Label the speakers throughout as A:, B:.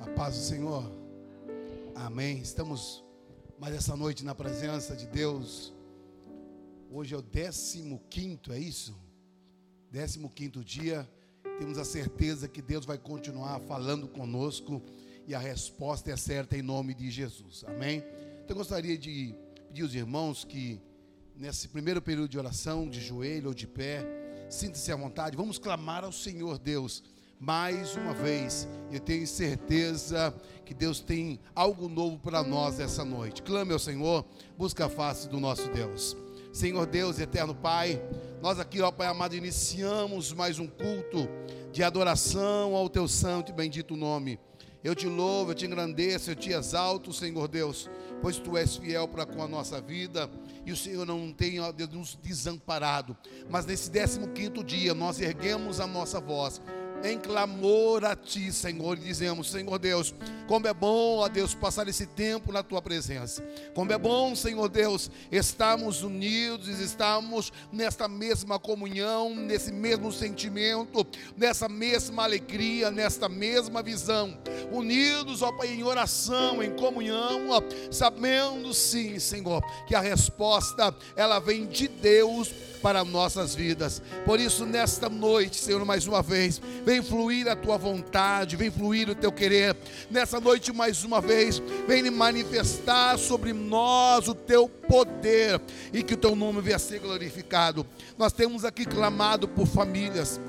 A: A paz do Senhor. Amém. Estamos mais essa noite na presença de Deus. Hoje é o 15, é isso? 15 dia. Temos a certeza que Deus vai continuar falando conosco e a resposta é certa em nome de Jesus. Amém? Então eu gostaria de pedir aos irmãos que nesse primeiro período de oração, de joelho ou de pé, sinta-se à vontade, vamos clamar ao Senhor Deus mais uma vez. Eu tenho certeza que Deus tem algo novo para nós essa noite. Clame ao Senhor, busca a face do nosso Deus. Senhor Deus, eterno Pai, nós aqui, ó Pai amado, iniciamos mais um culto de adoração ao teu santo e bendito nome. Eu te louvo, eu te engrandeço, eu te exalto, Senhor Deus, pois tu és fiel para com a nossa vida e o Senhor não tem ó Deus, nos desamparado. Mas nesse 15 quinto dia nós erguemos a nossa voz em clamor a Ti, Senhor, e dizemos: Senhor Deus, como é bom, ó Deus, passar esse tempo na Tua presença. Como é bom, Senhor Deus, estarmos unidos, estamos nesta mesma comunhão, nesse mesmo sentimento, nessa mesma alegria, nesta mesma visão. Unidos, ó Pai, em oração, em comunhão, ó, sabendo sim, Senhor, que a resposta ela vem de Deus para nossas vidas. Por isso, nesta noite, Senhor, mais uma vez, vem fluir a tua vontade, vem fluir o teu querer. Nessa noite, mais uma vez, vem manifestar sobre nós o teu poder e que o teu nome venha a ser glorificado. Nós temos aqui clamado por famílias.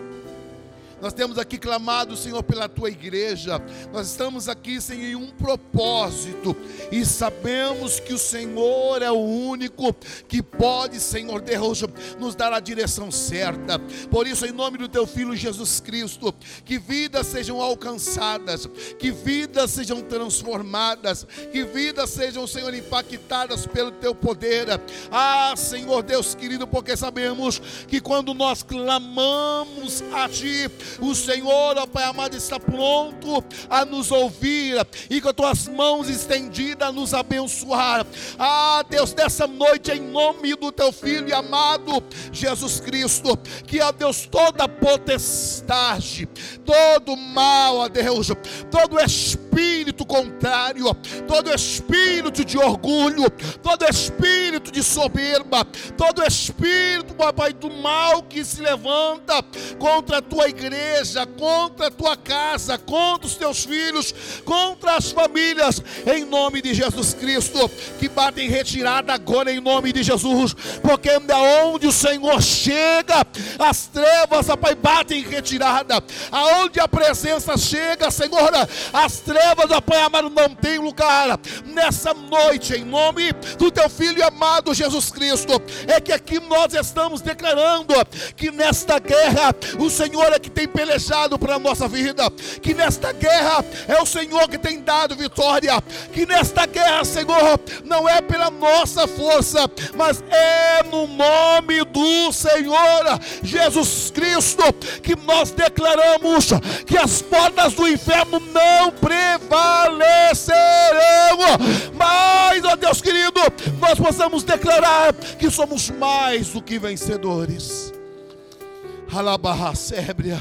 A: Nós temos aqui clamado, Senhor, pela tua igreja. Nós estamos aqui, Senhor, em um propósito. E sabemos que o Senhor é o único que pode, Senhor Deus, nos dar a direção certa. Por isso, em nome do teu filho Jesus Cristo, que vidas sejam alcançadas, que vidas sejam transformadas, que vidas sejam, Senhor, impactadas pelo teu poder. Ah, Senhor Deus querido, porque sabemos que quando nós clamamos a ti, o Senhor, ó Pai amado, está pronto a nos ouvir e com as tuas mãos estendidas a nos abençoar. Ah, Deus, dessa noite, em nome do teu Filho amado Jesus Cristo, que, ó Deus, toda potestade, todo mal, ó Deus, todo espírito contrário, todo espírito de orgulho, todo espírito de soberba, todo espírito, papai, do mal que se levanta contra a tua igreja contra a tua casa, contra os teus filhos, contra as famílias, em nome de Jesus Cristo, que batem retirada agora em nome de Jesus, porque aonde o Senhor chega, as trevas, Pai, batem retirada, aonde a presença chega, Senhor, as trevas, Pai amado, não tem lugar, nessa noite, em nome do teu Filho amado Jesus Cristo, é que aqui nós estamos declarando que nesta guerra, o Senhor é que tem pelejado para a nossa vida, que nesta guerra é o Senhor que tem dado vitória, que nesta guerra, Senhor, não é pela nossa força, mas é no nome do Senhor Jesus Cristo que nós declaramos que as portas do inferno não prevalecerão, mas, ó Deus querido, nós possamos declarar que somos mais do que vencedores. Alabarra sébria.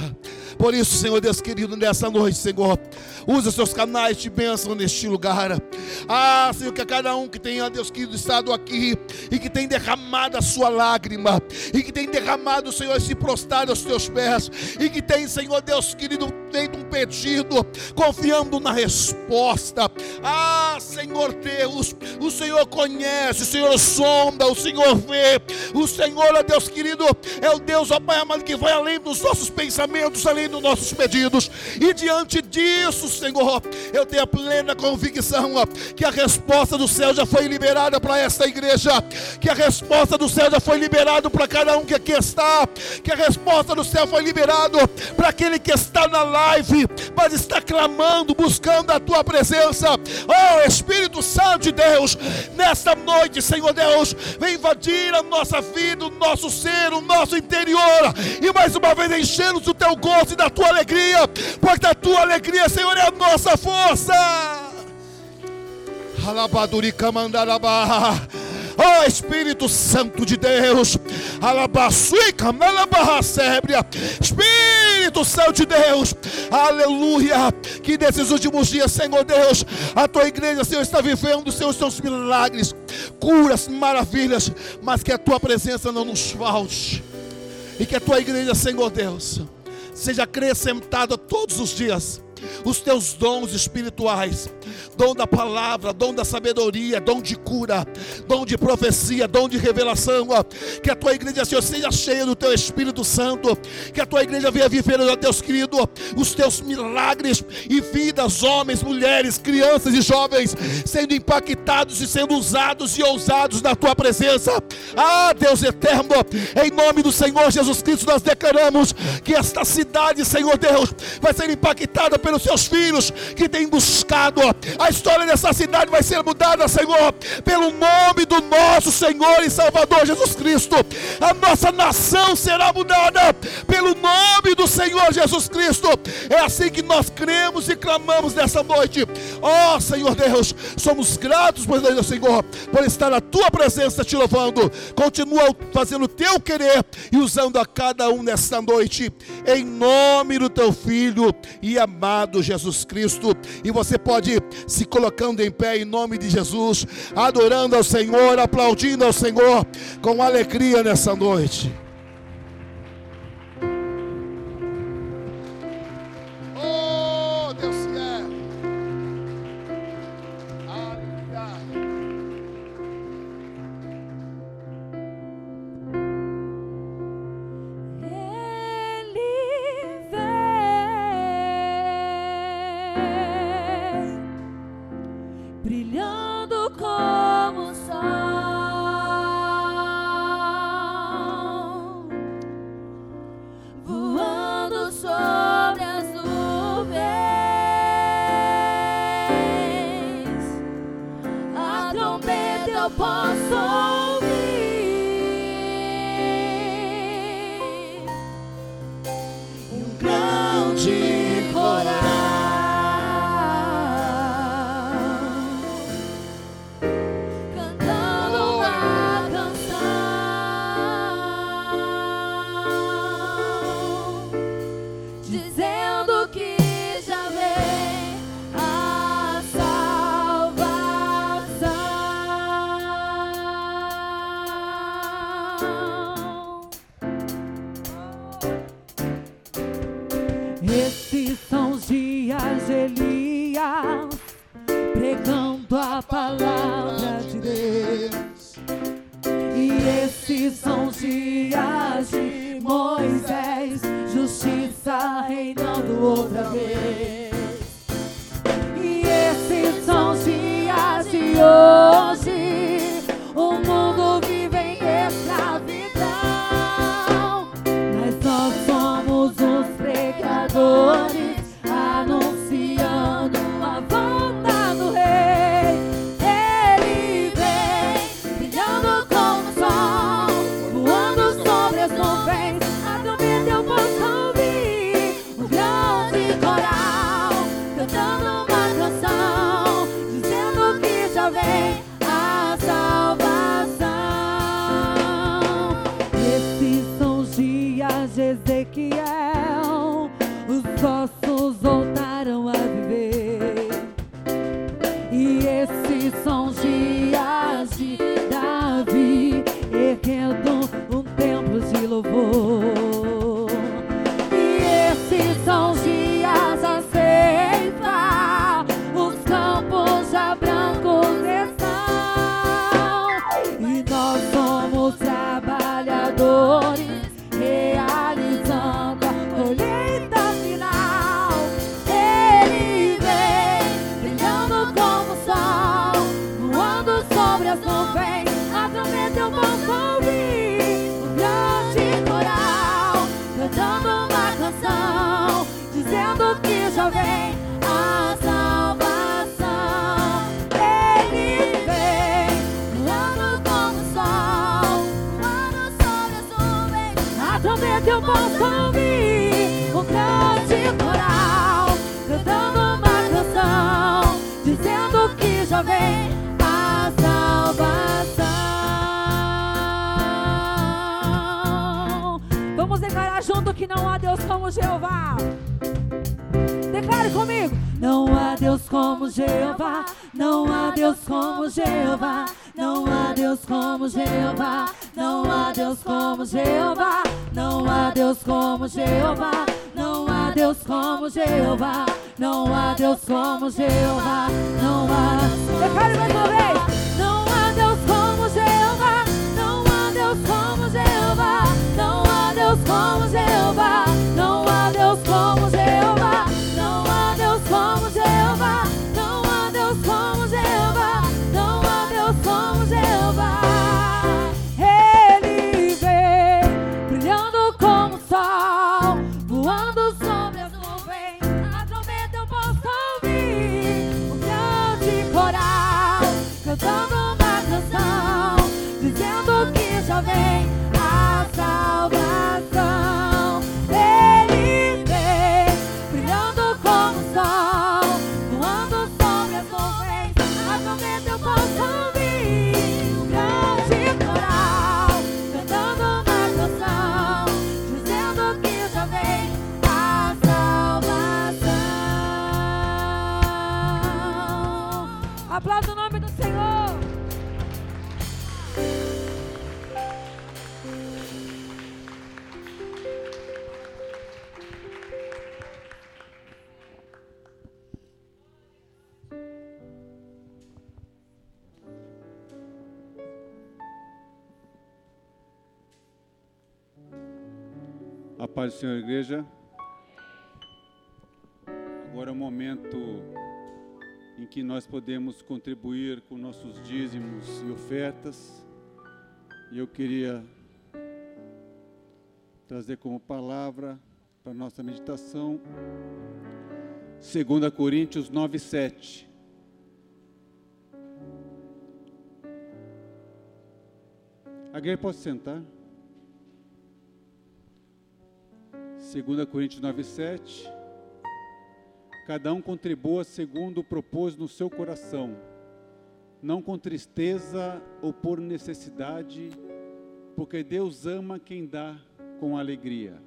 A: Por isso, Senhor Deus querido, nessa noite, Senhor, usa seus canais de bênção neste lugar. Ah, Senhor, que a cada um que tenha, Deus querido, estado aqui e que tem derramado a sua lágrima, e que tem derramado, Senhor, esse prostrado aos teus pés, e que tem, Senhor Deus querido, feito um pedido, confiando na resposta. Ah, Senhor Deus, o Senhor conhece, o Senhor sonda, o Senhor vê, o Senhor, ó Deus querido, é o Deus, ó Pai amado, que vai além dos nossos pensamentos, além dos nossos pedidos, e diante disso, Senhor, eu tenho a plena convicção que a resposta do céu já foi liberada para esta igreja, que a resposta do céu já foi liberada para cada um que aqui está, que a resposta do céu foi liberada para aquele que está na live, mas está clamando, buscando a tua presença, oh Espírito Santo de Deus, nesta noite, Senhor Deus, vem invadir a nossa vida, o nosso ser, o nosso interior, e mais uma vez encher-nos do teu gosto da tua alegria, porque a tua alegria, Senhor, é a nossa força.
B: Oh Espírito Santo de Deus, alabaçuica, malabarracébria, Espírito Santo de Deus, aleluia. Que nesses últimos dias, Senhor Deus, a tua igreja, Senhor, está vivendo, Senhor, os seus milagres, curas, maravilhas, mas que a tua presença não nos falte. E que a tua igreja, Senhor Deus, seja acrescentada todos os dias os teus dons espirituais, dom da palavra, dom da sabedoria, dom de cura, dom de profecia, dom de revelação, ó. que a tua igreja Senhor, seja cheia do teu Espírito Santo, que a tua igreja venha viver, ó Deus querido, os teus milagres e vidas, homens, mulheres, crianças e jovens, sendo impactados e sendo usados e ousados na tua presença. Ah, Deus eterno, em nome do Senhor Jesus Cristo, nós declaramos que esta cidade, Senhor Deus, vai ser impactada pelo pelos seus filhos que têm buscado. A história dessa cidade vai ser mudada, Senhor, pelo nome do nosso Senhor e Salvador Jesus Cristo. A nossa nação será mudada pelo nome do Senhor Jesus Cristo. É assim que nós cremos e clamamos nessa noite. Ó oh, Senhor Deus, somos gratos, por Deus, Senhor, por estar na tua presença te louvando. Continua fazendo o teu querer e usando a cada um nesta noite, em nome do teu filho e amado amado Jesus Cristo. E você pode se colocando em pé em nome de Jesus, adorando ao Senhor, aplaudindo ao Senhor com alegria nessa noite. Como Jeová. Não há Deus como Jeová. Não há. Declare mais uma vez. Não há Deus como Jeová. Não há Deus como Jeová. Não há Deus como Jeová. Não há
C: paz do Senhor, igreja. Agora é o momento em que nós podemos contribuir com nossos dízimos e ofertas. E eu queria trazer como palavra para nossa meditação 2 Coríntios 9, 7. A igreja pode sentar? 2 Coríntios 9, 7. Cada um contribua segundo propôs no seu coração, não com tristeza ou por necessidade, porque Deus ama quem dá com alegria.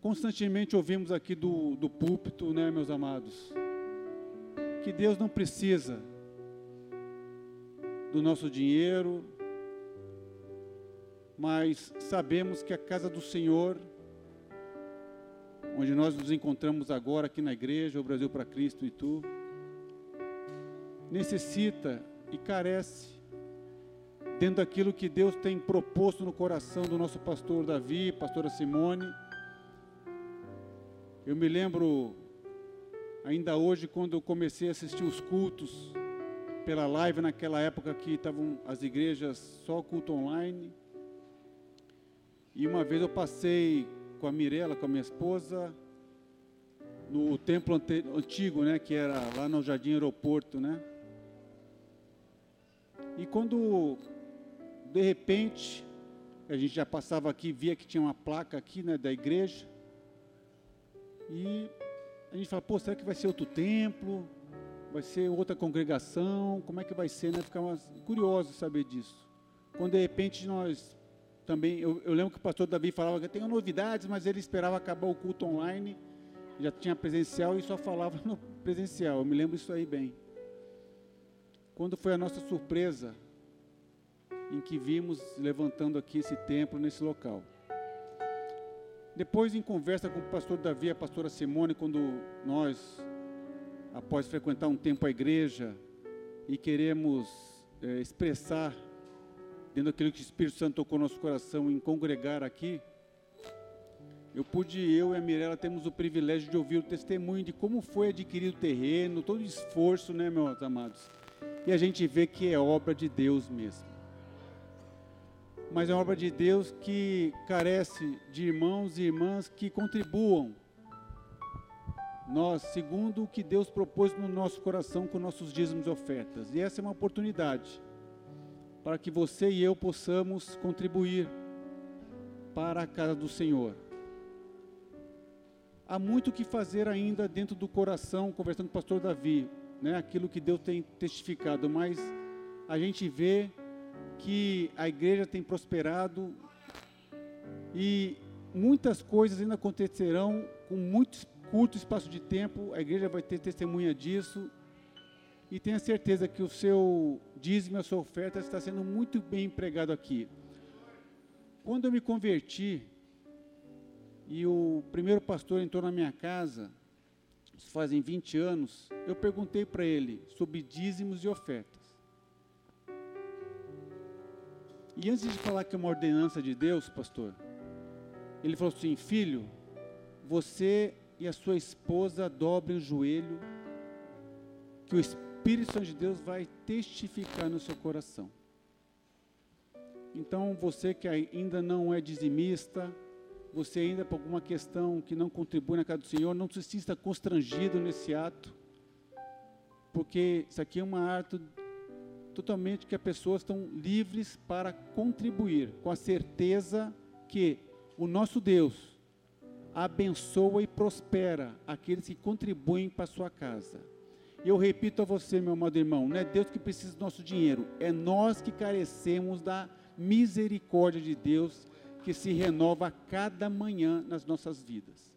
C: Constantemente ouvimos aqui do, do púlpito, né, meus amados, que Deus não precisa do nosso dinheiro, mas sabemos que a casa do Senhor onde nós nos encontramos agora aqui na igreja, o Brasil para Cristo e tu, necessita e carece dentro daquilo que Deus tem proposto no coração do nosso pastor Davi, pastora Simone. Eu me lembro ainda hoje quando eu comecei a assistir os cultos pela live naquela época que estavam as igrejas só culto online. E uma vez eu passei com a Mirella, com a minha esposa, no templo ante- antigo, né, que era lá no Jardim Aeroporto, né? E quando de repente a gente já passava aqui, via que tinha uma placa aqui, né, da igreja. E a gente fala, pô, será que vai ser outro templo? Vai ser outra congregação? Como é que vai ser, né? Ficava curioso saber disso. Quando de repente nós também, eu, eu lembro que o pastor Davi falava que tem novidades, mas ele esperava acabar o culto online, já tinha presencial e só falava no presencial. Eu me lembro isso aí bem. Quando foi a nossa surpresa em que vimos levantando aqui esse templo nesse local. Depois, em conversa com o pastor Davi e a pastora Simone, quando nós, após frequentar um tempo a igreja e queremos eh, expressar dentro daquilo que o Espírito Santo tocou no nosso coração em congregar aqui, eu pude, eu e a Mirella, temos o privilégio de ouvir o testemunho de como foi adquirido o terreno, todo o esforço, né, meus amados? E a gente vê que é obra de Deus mesmo. Mas é obra de Deus que carece de irmãos e irmãs que contribuam. Nós, segundo o que Deus propôs no nosso coração com nossos dízimos e ofertas. E essa é uma oportunidade para que você e eu possamos contribuir para a casa do Senhor. Há muito o que fazer ainda dentro do coração, conversando com o pastor Davi, né? aquilo que Deus tem testificado, mas a gente vê que a igreja tem prosperado e muitas coisas ainda acontecerão com muito curto espaço de tempo. A igreja vai ter testemunha disso. E tenha certeza que o seu dízimo, a sua oferta está sendo muito bem empregado aqui. Quando eu me converti e o primeiro pastor entrou na minha casa, fazem 20 anos, eu perguntei para ele sobre dízimos e ofertas. E antes de falar que é uma ordenança de Deus, pastor, ele falou assim: Filho, você e a sua esposa dobrem o joelho, que o Espírito Santo de Deus vai testificar no seu coração. Então, você que ainda não é dizimista, você ainda por alguma questão que não contribui na casa do Senhor, não se sinta constrangido nesse ato, porque isso aqui é um ato totalmente que as pessoas estão livres para contribuir, com a certeza que o nosso Deus abençoa e prospera aqueles que contribuem para a sua casa. E eu repito a você, meu amado irmão, não é Deus que precisa do nosso dinheiro, é nós que carecemos da misericórdia de Deus que se renova a cada manhã nas nossas vidas.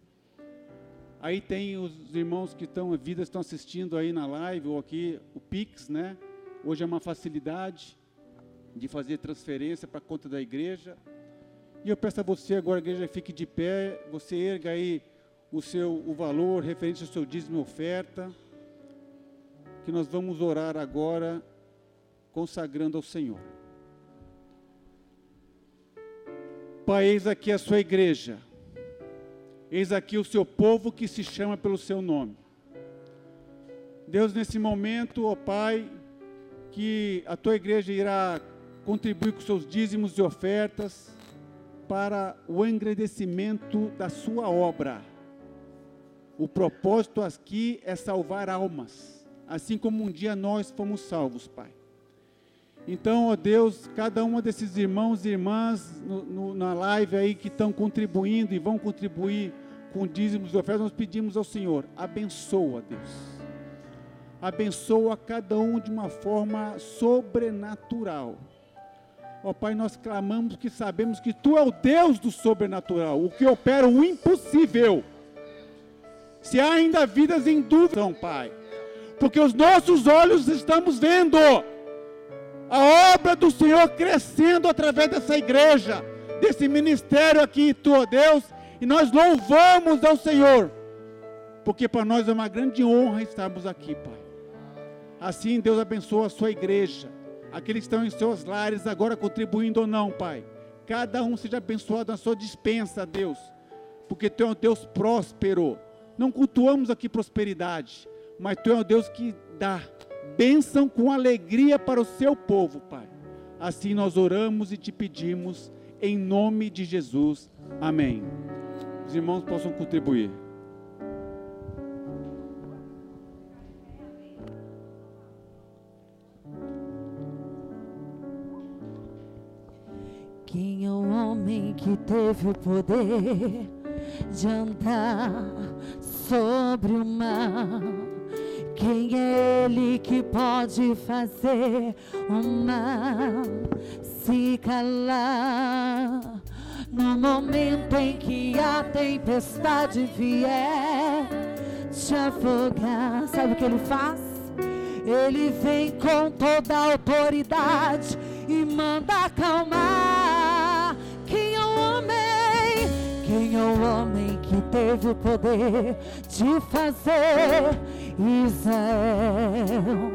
C: Aí tem os irmãos que estão, vidas estão assistindo aí na live ou aqui o Pix, né? Hoje é uma facilidade de fazer transferência para a conta da igreja. E eu peço a você agora, a igreja fique de pé, você erga aí o seu o valor referente ao seu dízimo oferta, que nós vamos orar agora consagrando ao Senhor. Pai, eis aqui a sua igreja. Eis aqui o seu povo que se chama pelo seu nome. Deus, nesse momento, ó Pai, que a tua igreja irá contribuir com seus dízimos e ofertas para o engrandecimento da sua obra. O propósito aqui é salvar almas, assim como um dia nós fomos salvos, Pai. Então, ó Deus, cada um desses irmãos e irmãs no, no, na live aí que estão contribuindo e vão contribuir com dízimos e ofertas, nós pedimos ao Senhor, abençoa, Deus. Abençoa cada um de uma forma sobrenatural. Ó Pai, nós clamamos que sabemos que Tu é o Deus do sobrenatural, o que opera o impossível. Se há ainda vidas em dúvida, Pai, porque os nossos olhos estamos vendo a obra do Senhor crescendo através dessa igreja, desse ministério aqui, tu, Deus, e nós louvamos ao Senhor, porque para nós é uma grande honra estarmos aqui, Pai. Assim, Deus abençoa a sua igreja, aqueles que estão em seus lares agora contribuindo ou não, Pai. Cada um seja abençoado na sua dispensa, Deus, porque Tu é um Deus próspero. Não cultuamos aqui prosperidade, mas Tu é um Deus que dá bênção com alegria para o seu povo, Pai. Assim nós oramos e te pedimos, em nome de Jesus. Amém. Os irmãos possam contribuir.
B: Quem é o homem que teve o poder de andar sobre o mar? Quem é Ele que pode fazer o mal se calar? No momento em que a tempestade vier te afogar, sabe o que Ele faz? Ele vem com toda a autoridade e manda acalmar. Quem é o homem? Quem é o homem que teve o poder de fazer? Israel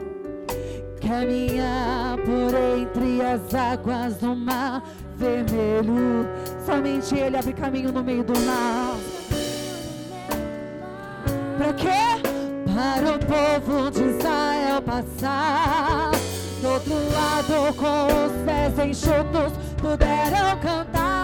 B: caminhar por entre as águas do mar vermelho. Somente Ele abre caminho no meio do mar. Para quê? Para o povo de Israel passar. Do outro lado, com os pés enxutos, puderam cantar.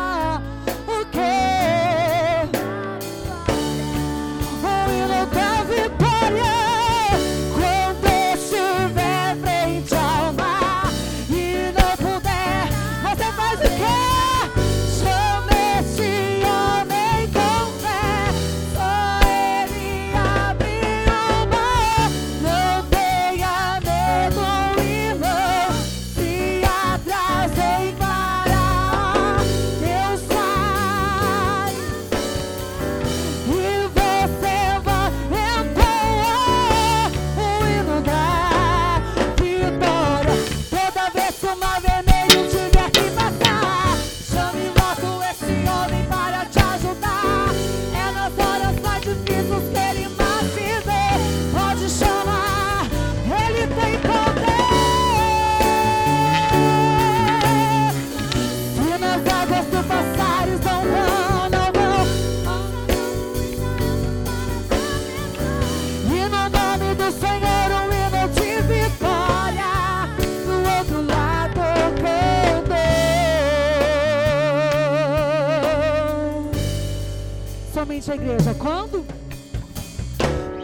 B: Igreja. Quando?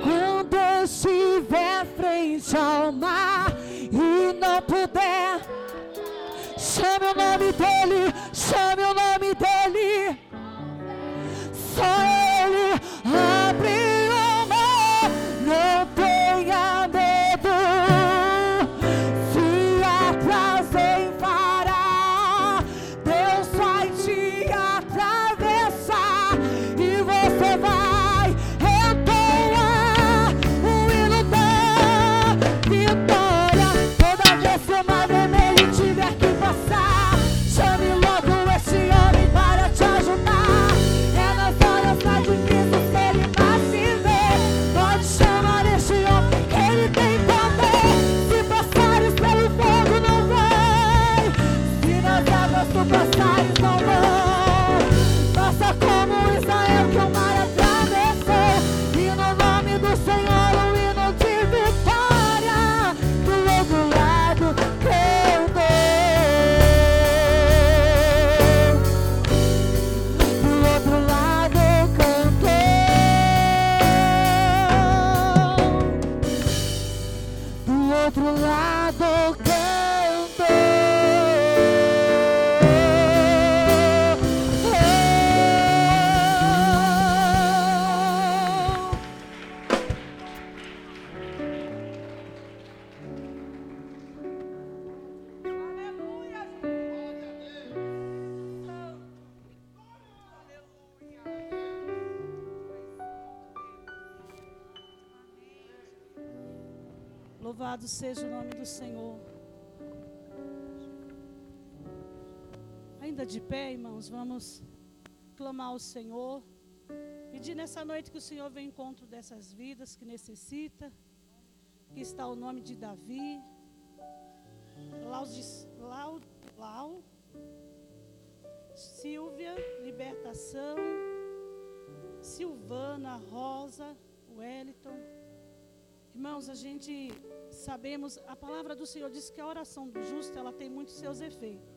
B: Quando eu estiver frente ao mar e não puder, chame o nome dele,
D: Louvado seja o nome do Senhor. Ainda de pé, irmãos, vamos clamar ao Senhor. Pedir nessa noite que o Senhor venha em encontro dessas vidas que necessita. Aqui está o nome de Davi. Lau, Lau, Lau Silvia, libertação. Silvana, Rosa, Wellington. Irmãos, a gente sabemos, a palavra do Senhor diz que a oração do justo, ela tem muitos seus efeitos.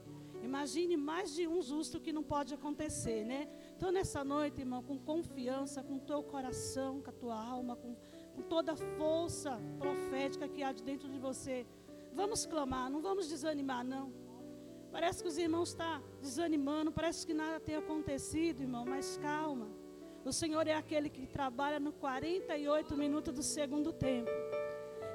D: Imagine mais de um justo que não pode acontecer, né? Então, nessa noite, irmão, com confiança, com teu coração, com a tua alma, com, com toda a força profética que há de dentro de você, vamos clamar, não vamos desanimar, não. Parece que os irmãos estão desanimando, parece que nada tem acontecido, irmão, mas calma. O Senhor é aquele que trabalha no 48 minutos do segundo tempo.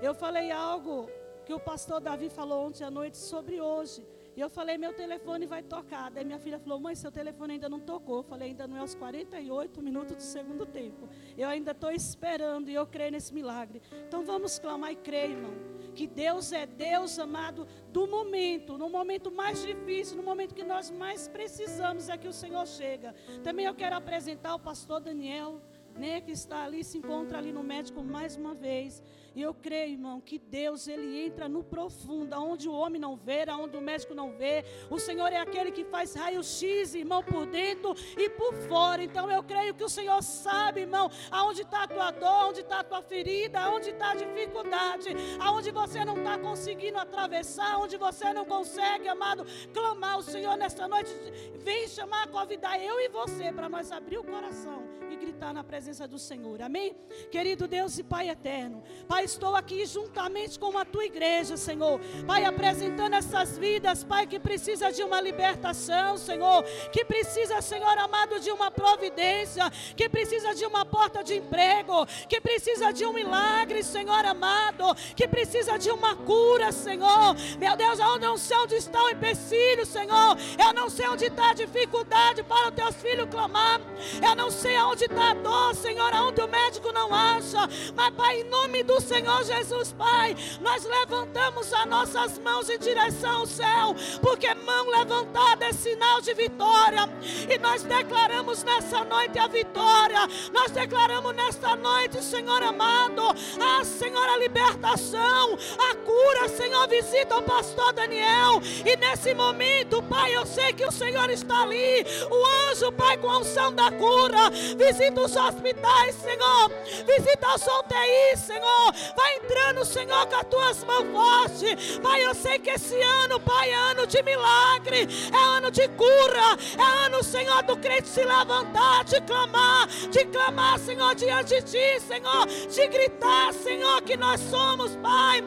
D: Eu falei algo que o pastor Davi falou ontem à noite sobre hoje. E eu falei, meu telefone vai tocar. Daí minha filha falou, mãe, seu telefone ainda não tocou. Eu falei, ainda não é os 48 minutos do segundo tempo. Eu ainda estou esperando e eu creio nesse milagre. Então vamos clamar e crer, irmão. Que Deus é Deus amado do momento, no momento mais difícil, no momento que nós mais precisamos é que o Senhor chega. Também eu quero apresentar o pastor Daniel, né, que está ali, se encontra ali no médico mais uma vez. E eu creio, irmão, que Deus ele entra no profundo, aonde o homem não vê, aonde o médico não vê. O Senhor é aquele que faz raio-x, irmão, por dentro e por fora. Então eu creio que o Senhor sabe, irmão, aonde está a tua dor, onde está a tua ferida, aonde está a dificuldade, aonde você não está conseguindo atravessar, onde você não consegue, amado, clamar o Senhor nesta noite. Vem chamar, convidar eu e você para nós abrir o coração e gritar na presença do Senhor. Amém? Querido Deus e Pai eterno. Pai, estou aqui juntamente com a tua igreja, Senhor. Pai, apresentando essas vidas, Pai, que precisa de uma libertação, Senhor. Que precisa, Senhor amado, de uma providência. Que precisa de uma porta de emprego. Que precisa de um milagre, Senhor amado. Que precisa de uma cura, Senhor. Meu Deus, eu não sei onde está o empecilho, Senhor. Eu não sei onde está a dificuldade para os teus filhos clamar. Eu não sei aonde está a dor, Senhor, aonde o médico não acha. Mas, Pai, em nome do Senhor Jesus, Pai, nós levantamos as nossas mãos em direção ao céu, porque mão levantada é sinal de vitória. E nós declaramos nessa noite a vitória. Nós declaramos nesta noite, Senhor amado, a Senhor a libertação, a cura, Senhor, visita o pastor Daniel. E nesse momento, Pai, eu sei que o Senhor está ali. O anjo, Pai, com a unção da cura, visita os hospitais, Senhor. Visita os UTIs, Senhor. Vai entrando, Senhor, com as tuas mãos fortes. Pai, eu sei que esse ano, Pai, é ano de milagre, é ano de cura, é ano, Senhor, do crente se levantar, de clamar, de clamar, Senhor, diante de Ti, Senhor, de gritar, Senhor, que nós somos, Pai,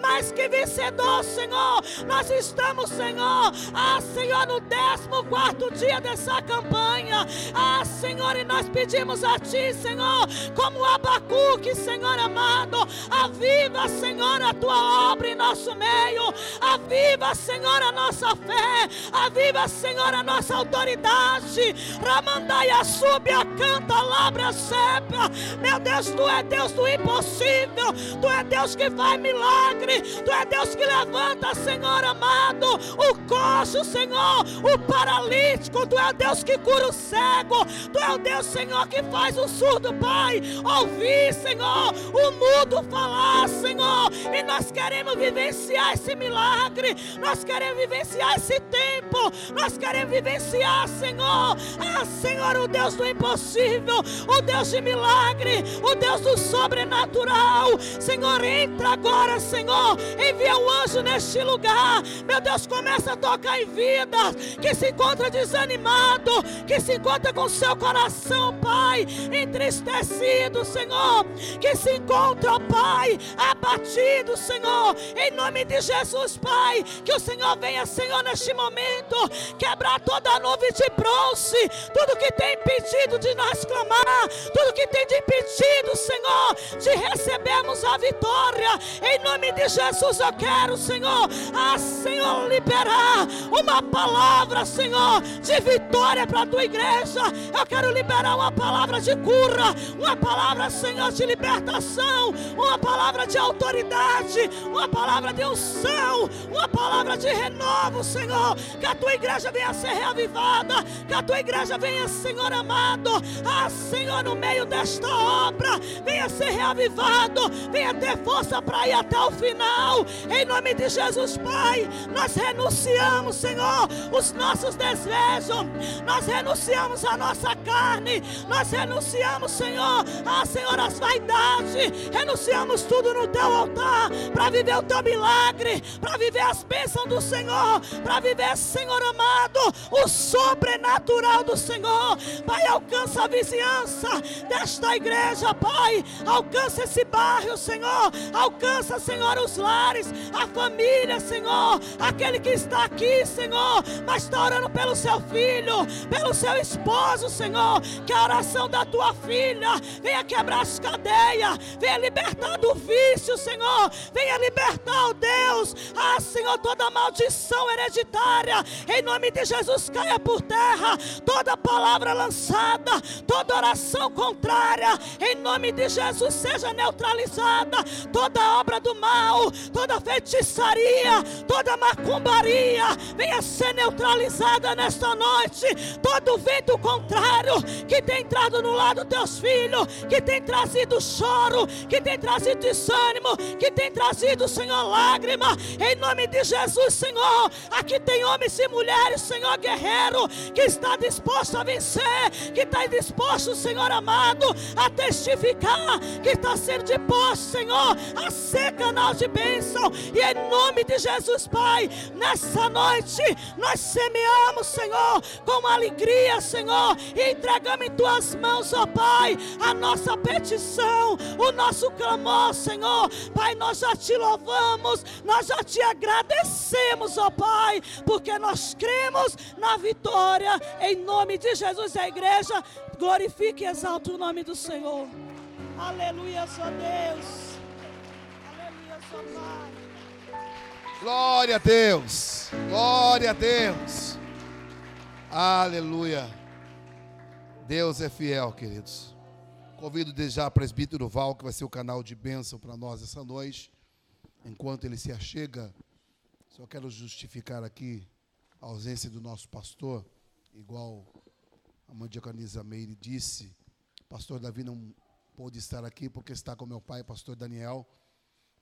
D: mais que vencedor, Senhor. Nós estamos, Senhor, ah, Senhor, no 14 dia dessa campanha, ah, Senhor, e nós pedimos a Ti, Senhor, como Abacuque, Senhor amado, aviva, Senhor, a Tua obra em nosso meio, aviva, Senhor, a nossa fé, aviva, Senhor, a nossa autoridade, Ramandaia, sube a canta, labra, sepa, meu Deus, Tu é Deus do impossível, Tu é Deus que faz milagre, Tu é Deus que levanta, Senhor amado, o coxo, Senhor, o paralítico, Tu é Deus que cura o cego, Tu é o Deus, Senhor, que faz o surdo, Pai, ouvir, Senhor, o mudo falar, Senhor, e nós queremos vivenciar esse milagre, nós queremos vivenciar esse tempo, nós queremos vivenciar, Senhor, ah, Senhor, o Deus do impossível, o Deus de milagre, o Deus do sobrenatural, Senhor, entra agora, Senhor, envia um anjo neste lugar, meu Deus, começa a tocar em vidas que se encontra desanimado, que se encontra com seu coração, Pai, entristecido, Senhor, que se encontra, Pai, abatido, Senhor, em nome de Jesus, Pai, que o Senhor venha, Senhor, neste momento, quebrar toda a nuvem de bronze, tudo que tem impedido de nós clamar, tudo que tem impedido, Senhor, de recebermos a vitória, em nome de Jesus, eu quero, Senhor, a Senhor, liberar uma palavra, Senhor, de vitória para a tua igreja, eu quero liberar uma palavra de cura, uma palavra, Senhor, de libertação, uma palavra de autoridade, uma palavra de unção, uma palavra de renovo, Senhor. Que a tua igreja venha ser reavivada, que a tua igreja venha, Senhor amado, ah, Senhor, no meio desta obra, venha ser reavivado, venha ter força para ir até o final, em nome de Jesus, Pai. Nós renunciamos, Senhor, os nossos desejos, nós renunciamos a nossa carne, nós renunciamos, Senhor, a Senhor, as vaidades, renunciamos tudo no teu altar para viver o teu milagre, para viver as bênçãos do Senhor, para viver, Senhor amado, o sobrenatural do Senhor. Pai, alcança a vizinhança desta igreja, Pai, alcança esse bairro, Senhor, alcança, Senhor, os lares, a família, Senhor, aquele que está aqui, Senhor, mas está orando pelo seu filho, pelo seu esposo, Senhor, que a oração da tua filha venha quebrar as cadeias, venha libertar do vício, Senhor, venha libertar, oh Deus, Senhor, toda maldição hereditária, em nome de Jesus, caia por terra, toda palavra lançada, toda oração contrária, em nome de Jesus, seja neutralizada, toda obra do mal, toda feitiçaria, toda macumbaria, venha ser neutralizada nesta noite, todo vento contrário que tem entrado no lado dos teus filhos, que tem trazido choro, que tem trazido desânimo, que tem trazido, Senhor, lágrima, em nome de Jesus, Senhor. Aqui tem homens e mulheres, Senhor guerreiro, que está disposto a vencer, que está disposto, Senhor amado, a testificar, que está sendo disposto, Senhor, a ser canal de bênção, e em nome de Jesus, Pai, nessa noite nós semeamos, Senhor, com alegria, Senhor, e entregamos em tuas mãos, ó Pai, a nossa petição, o nosso clamor, Senhor. Pai, nós já te louvamos, nós já te agradecemos, ó Pai, porque nós cremos na vitória. Em nome de Jesus, a igreja glorifique e exalte o nome do Senhor. Aleluia, só Deus. Aleluia, só Pai.
A: Glória a Deus. Glória a Deus. Aleluia. Deus é fiel, queridos. Convido desde já o presbítero Val, que vai ser o canal de bênção para nós essa noite. Enquanto ele se achega, só quero justificar aqui a ausência do nosso pastor, igual a mãe diaconisa Meire disse. Pastor Davi não pôde estar aqui porque está com meu pai, pastor Daniel,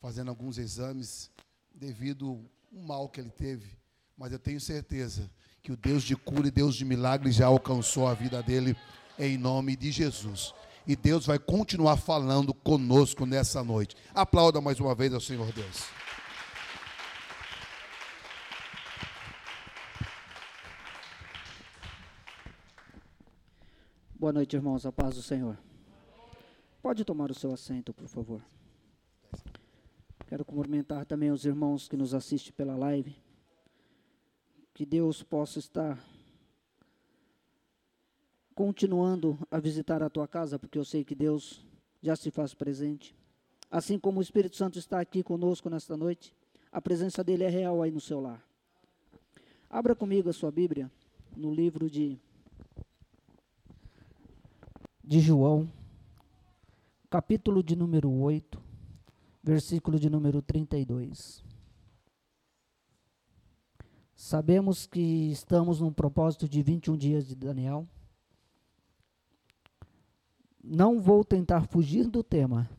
A: fazendo alguns exames devido ao mal que ele teve. Mas eu tenho certeza que o Deus de cura e Deus de milagre já alcançou a vida dele em nome de Jesus. E Deus vai continuar falando conosco nessa noite. Aplauda mais uma vez ao Senhor Deus.
E: Boa noite, irmãos. A paz do Senhor. Pode tomar o seu assento, por favor. Quero cumprimentar também os irmãos que nos assistem pela live. Que Deus possa estar continuando a visitar a tua casa, porque eu sei que Deus já se faz presente. Assim como o Espírito Santo está aqui conosco nesta noite, a presença dele é real aí no seu lar. Abra comigo a sua Bíblia no livro de de João, capítulo de número 8, versículo de número 32. Sabemos que estamos num propósito de 21 dias de Daniel. Não vou tentar fugir do tema,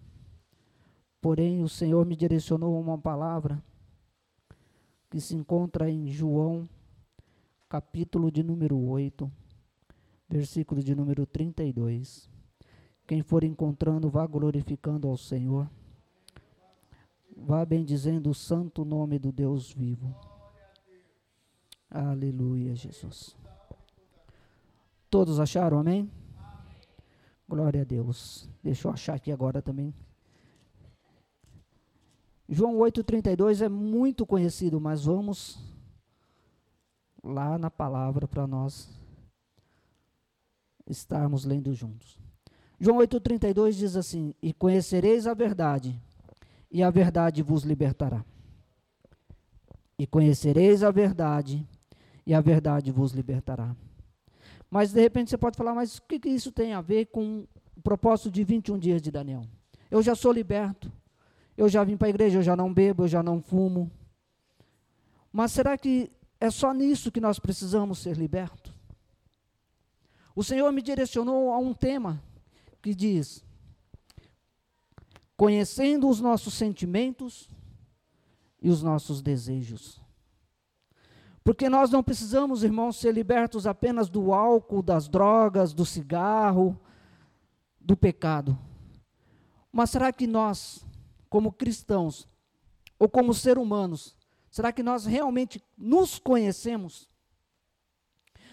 E: porém o Senhor me direcionou uma palavra que se encontra em João, capítulo de número 8 versículo de número 32. Quem for encontrando, vá glorificando ao Senhor. Vá bendizendo o santo nome do Deus vivo. Aleluia, Jesus. Todos acharam, amém? Glória a Deus. Deixa eu achar aqui agora também. João 8,32 é muito conhecido, mas vamos lá na palavra para nós estarmos lendo juntos. João 8,32 diz assim: E conhecereis a verdade, e a verdade vos libertará. E conhecereis a verdade, e a verdade vos libertará. Mas de repente você pode falar, mas o que, que isso tem a ver com o propósito de 21 dias de Daniel? Eu já sou liberto, eu já vim para a igreja, eu já não bebo, eu já não fumo. Mas será que é só nisso que nós precisamos ser libertos? O Senhor me direcionou a um tema que diz: conhecendo os nossos sentimentos e os nossos desejos. Porque nós não precisamos, irmãos, ser libertos apenas do álcool, das drogas, do cigarro, do pecado. Mas será que nós, como cristãos, ou como seres humanos, será que nós realmente nos conhecemos?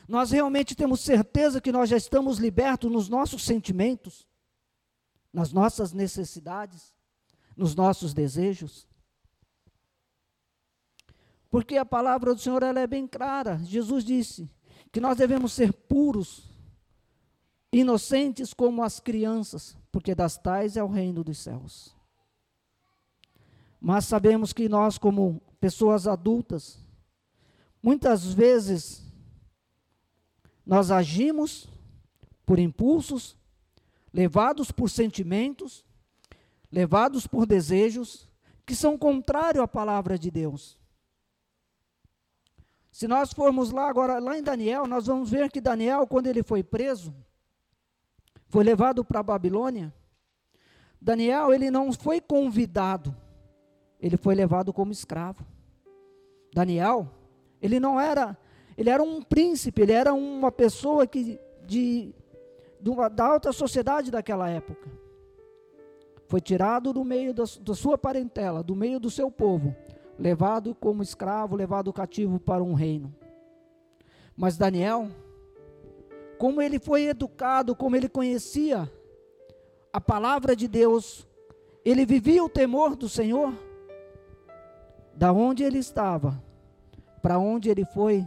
E: Nós realmente temos certeza que nós já estamos libertos nos nossos sentimentos, nas nossas necessidades, nos nossos desejos? Porque a palavra do Senhor ela é bem clara. Jesus disse que nós devemos ser puros, inocentes como as crianças, porque das tais é o reino dos céus. Mas sabemos que nós, como pessoas adultas, muitas vezes nós agimos por impulsos, levados por sentimentos, levados por desejos que são contrários à palavra de Deus. Se nós formos lá agora, lá em Daniel, nós vamos ver que Daniel, quando ele foi preso, foi levado para a Babilônia. Daniel, ele não foi convidado, ele foi levado como escravo. Daniel, ele não era ele era um príncipe, ele era uma pessoa que, de, de uma, da alta sociedade daquela época. Foi tirado do meio da, da sua parentela, do meio do seu povo, levado como escravo, levado cativo para um reino. Mas Daniel, como ele foi educado, como ele conhecia a palavra de Deus, ele vivia o temor do Senhor. Da onde ele estava, para onde ele foi,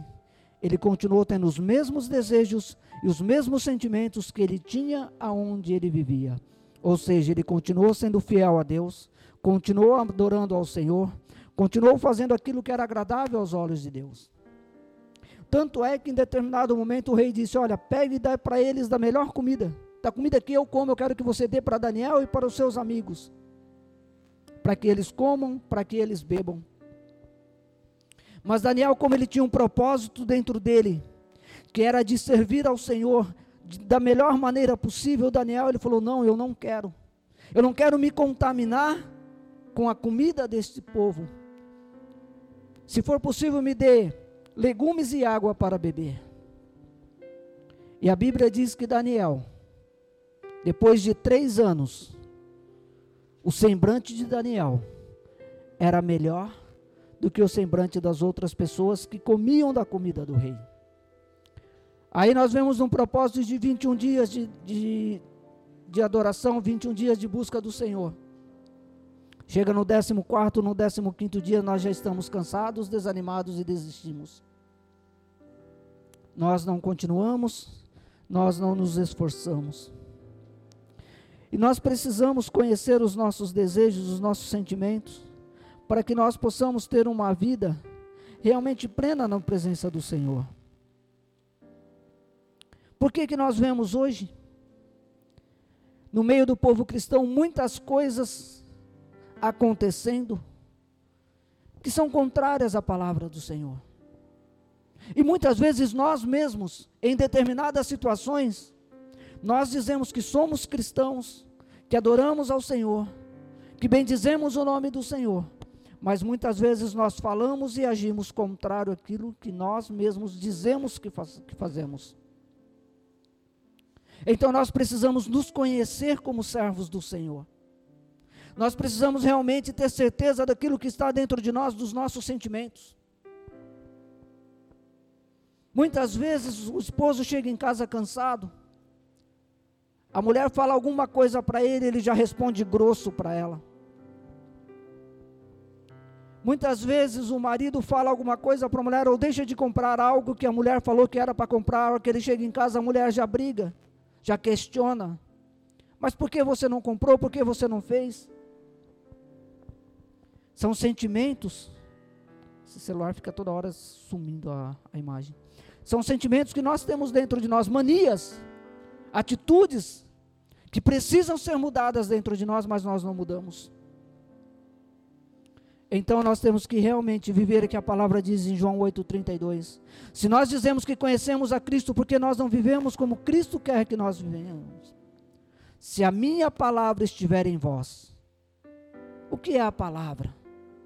E: ele continuou tendo os mesmos desejos e os mesmos sentimentos que ele tinha aonde ele vivia. Ou seja, ele continuou sendo fiel a Deus, continuou adorando ao Senhor, continuou fazendo aquilo que era agradável aos olhos de Deus. Tanto é que em determinado momento o rei disse: Olha, pegue e dá para eles da melhor comida, da comida que eu como, eu quero que você dê para Daniel e para os seus amigos, para que eles comam, para que eles bebam. Mas Daniel, como ele tinha um propósito dentro dele, que era de servir ao Senhor da melhor maneira possível, Daniel, ele falou: Não, eu não quero. Eu não quero me contaminar com a comida deste povo. Se for possível, me dê legumes e água para beber. E a Bíblia diz que Daniel, depois de três anos, o semblante de Daniel era melhor do que o semblante das outras pessoas que comiam da comida do rei. Aí nós vemos um propósito de 21 dias de, de, de adoração, 21 dias de busca do Senhor. Chega no 14, no 15 dia, nós já estamos cansados, desanimados e desistimos. Nós não continuamos, nós não nos esforçamos. E nós precisamos conhecer os nossos desejos, os nossos sentimentos, para que nós possamos ter uma vida realmente plena na presença do Senhor. Por que, que nós vemos hoje, no meio do povo cristão, muitas coisas acontecendo que são contrárias à palavra do Senhor? E muitas vezes nós mesmos, em determinadas situações, nós dizemos que somos cristãos, que adoramos ao Senhor, que bendizemos o nome do Senhor, mas muitas vezes nós falamos e agimos contrário àquilo que nós mesmos dizemos que, faz, que fazemos. Então nós precisamos nos conhecer como servos do Senhor. Nós precisamos realmente ter certeza daquilo que está dentro de nós, dos nossos sentimentos. Muitas vezes o esposo chega em casa cansado, a mulher fala alguma coisa para ele, ele já responde grosso para ela. Muitas vezes o marido fala alguma coisa para a mulher ou deixa de comprar algo que a mulher falou que era para comprar, hora que ele chega em casa a mulher já briga, já questiona. Mas por que você não comprou? Por que você não fez? São sentimentos. Esse celular fica toda hora sumindo a, a imagem. São sentimentos que nós temos dentro de nós, manias, atitudes que precisam ser mudadas dentro de nós, mas nós não mudamos. Então nós temos que realmente viver o que a palavra diz em João 8,32. Se nós dizemos que conhecemos a Cristo, porque nós não vivemos como Cristo quer que nós vivemos? Se a minha palavra estiver em vós, o que é a palavra?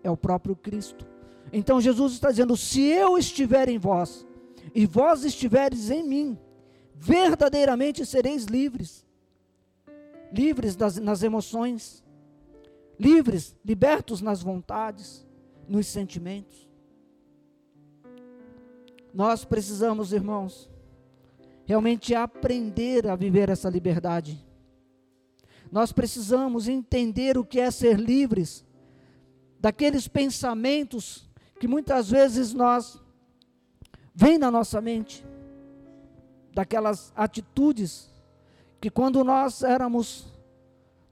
E: É o próprio Cristo. Então Jesus está dizendo: se eu estiver em vós, e vós estiveres em mim, verdadeiramente sereis livres. Livres das, nas emoções, livres, libertos nas vontades, nos sentimentos. Nós precisamos, irmãos, realmente aprender a viver essa liberdade. Nós precisamos entender o que é ser livres daqueles pensamentos que muitas vezes nós vem na nossa mente daquelas atitudes que quando nós éramos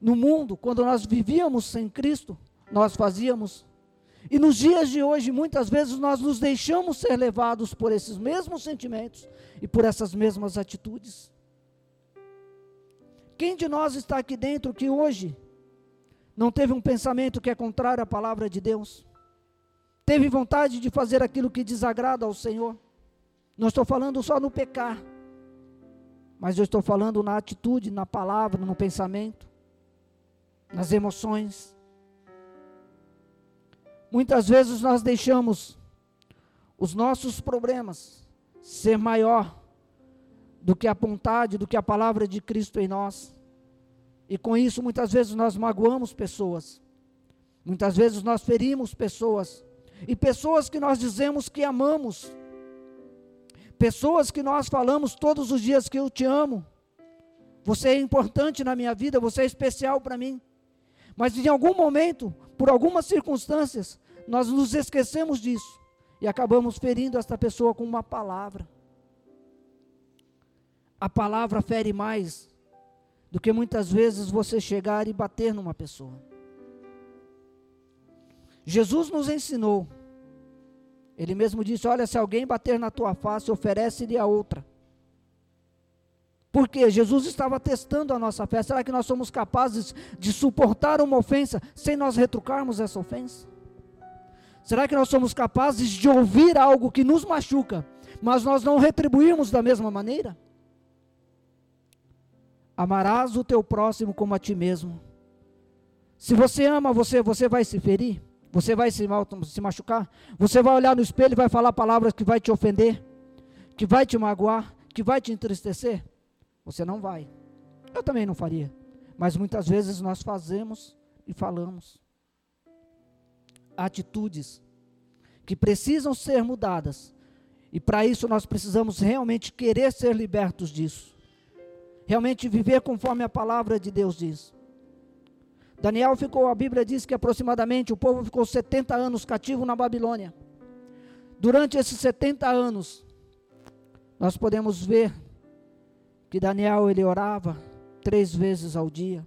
E: no mundo, quando nós vivíamos sem Cristo, nós fazíamos. E nos dias de hoje, muitas vezes nós nos deixamos ser levados por esses mesmos sentimentos e por essas mesmas atitudes. Quem de nós está aqui dentro que hoje não teve um pensamento que é contrário à palavra de Deus? Teve vontade de fazer aquilo que desagrada ao Senhor? Não estou falando só no pecar, mas eu estou falando na atitude, na palavra, no pensamento, nas emoções. Muitas vezes nós deixamos os nossos problemas ser maior do que a vontade, do que a palavra de Cristo em nós. E com isso, muitas vezes nós magoamos pessoas. Muitas vezes nós ferimos pessoas. E pessoas que nós dizemos que amamos, Pessoas que nós falamos todos os dias que eu te amo. Você é importante na minha vida, você é especial para mim. Mas em algum momento, por algumas circunstâncias, nós nos esquecemos disso e acabamos ferindo esta pessoa com uma palavra. A palavra fere mais do que muitas vezes você chegar e bater numa pessoa. Jesus nos ensinou ele mesmo disse: Olha, se alguém bater na tua face, oferece-lhe a outra. Porque Jesus estava testando a nossa fé. Será que nós somos capazes de suportar uma ofensa sem nós retrucarmos essa ofensa? Será que nós somos capazes de ouvir algo que nos machuca, mas nós não retribuirmos da mesma maneira? Amarás o teu próximo como a ti mesmo. Se você ama você, você vai se ferir? Você vai se, se machucar? Você vai olhar no espelho e vai falar palavras que vai te ofender, que vai te magoar, que vai te entristecer? Você não vai. Eu também não faria. Mas muitas vezes nós fazemos e falamos. Atitudes que precisam ser mudadas. E para isso nós precisamos realmente querer ser libertos disso. Realmente viver conforme a palavra de Deus diz. Daniel ficou, a Bíblia diz que aproximadamente o povo ficou 70 anos cativo na Babilônia. Durante esses 70 anos, nós podemos ver que Daniel ele orava três vezes ao dia.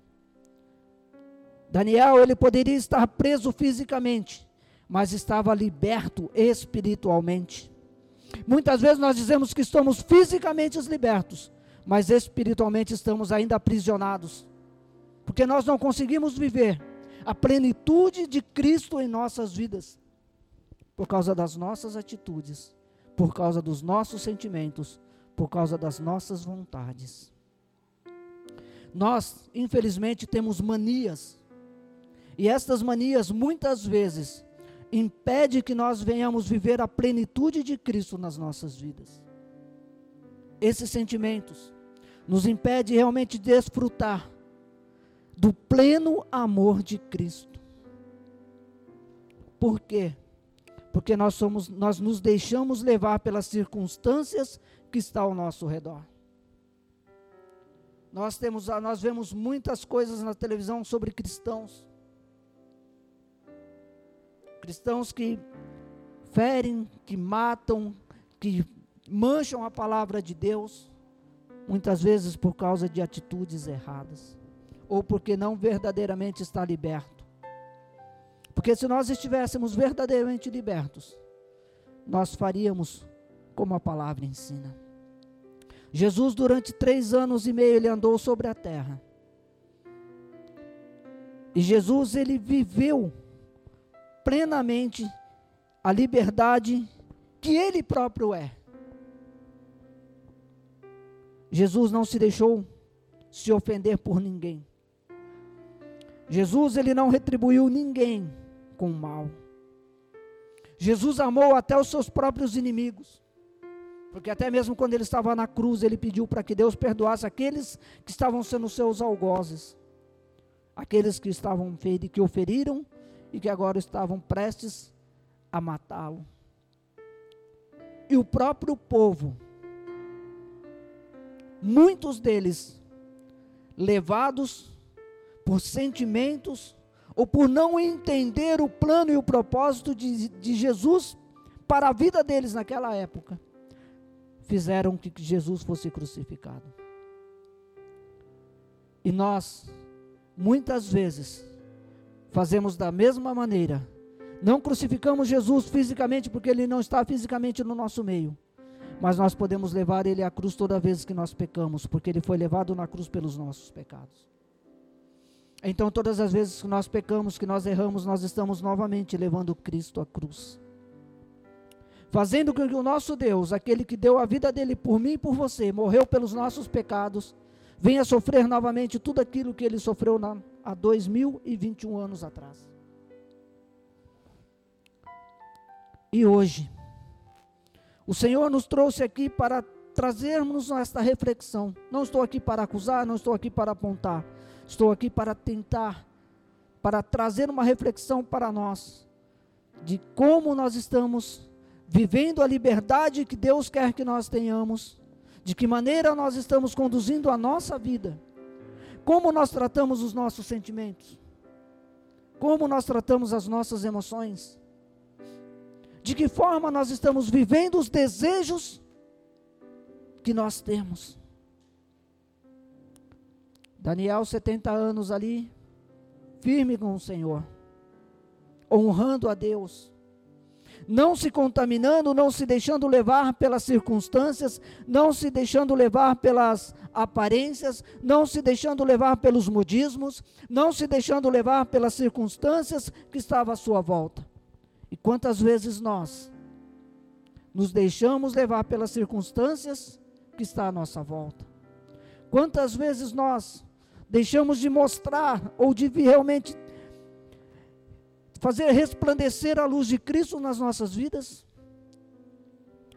E: Daniel ele poderia estar preso fisicamente, mas estava liberto espiritualmente. Muitas vezes nós dizemos que estamos fisicamente libertos, mas espiritualmente estamos ainda aprisionados porque nós não conseguimos viver a plenitude de Cristo em nossas vidas, por causa das nossas atitudes, por causa dos nossos sentimentos, por causa das nossas vontades. Nós, infelizmente, temos manias, e estas manias muitas vezes impedem que nós venhamos viver a plenitude de Cristo nas nossas vidas. Esses sentimentos nos impedem realmente desfrutar do pleno amor de Cristo. Por quê? Porque nós somos nós nos deixamos levar pelas circunstâncias que estão ao nosso redor. Nós temos nós vemos muitas coisas na televisão sobre cristãos. Cristãos que ferem, que matam, que mancham a palavra de Deus, muitas vezes por causa de atitudes erradas ou porque não verdadeiramente está liberto. Porque se nós estivéssemos verdadeiramente libertos, nós faríamos como a palavra ensina. Jesus, durante três anos e meio, ele andou sobre a terra. E Jesus, ele viveu plenamente a liberdade que ele próprio é. Jesus não se deixou se ofender por ninguém. Jesus ele não retribuiu ninguém com mal. Jesus amou até os seus próprios inimigos. Porque até mesmo quando ele estava na cruz, ele pediu para que Deus perdoasse aqueles que estavam sendo seus algozes. Aqueles que estavam que o feriram e que agora estavam prestes a matá-lo. E o próprio povo, muitos deles levados por sentimentos ou por não entender o plano e o propósito de, de Jesus para a vida deles naquela época, fizeram que Jesus fosse crucificado. E nós, muitas vezes, fazemos da mesma maneira. Não crucificamos Jesus fisicamente, porque ele não está fisicamente no nosso meio. Mas nós podemos levar ele à cruz toda vez que nós pecamos, porque ele foi levado na cruz pelos nossos pecados. Então, todas as vezes que nós pecamos, que nós erramos, nós estamos novamente levando Cristo à cruz. Fazendo com que o nosso Deus, aquele que deu a vida dele por mim e por você, morreu pelos nossos pecados, venha sofrer novamente tudo aquilo que ele sofreu na, há 2021 anos atrás. E hoje, o Senhor nos trouxe aqui para trazermos esta reflexão. Não estou aqui para acusar, não estou aqui para apontar Estou aqui para tentar, para trazer uma reflexão para nós, de como nós estamos vivendo a liberdade que Deus quer que nós tenhamos, de que maneira nós estamos conduzindo a nossa vida, como nós tratamos os nossos sentimentos, como nós tratamos as nossas emoções, de que forma nós estamos vivendo os desejos que nós temos. Daniel, 70 anos ali, firme com o Senhor, honrando a Deus, não se contaminando, não se deixando levar pelas circunstâncias, não se deixando levar pelas aparências, não se deixando levar pelos modismos, não se deixando levar pelas circunstâncias que estavam à sua volta. E quantas vezes nós nos deixamos levar pelas circunstâncias que está à nossa volta? Quantas vezes nós deixamos de mostrar ou de realmente fazer resplandecer a luz de Cristo nas nossas vidas?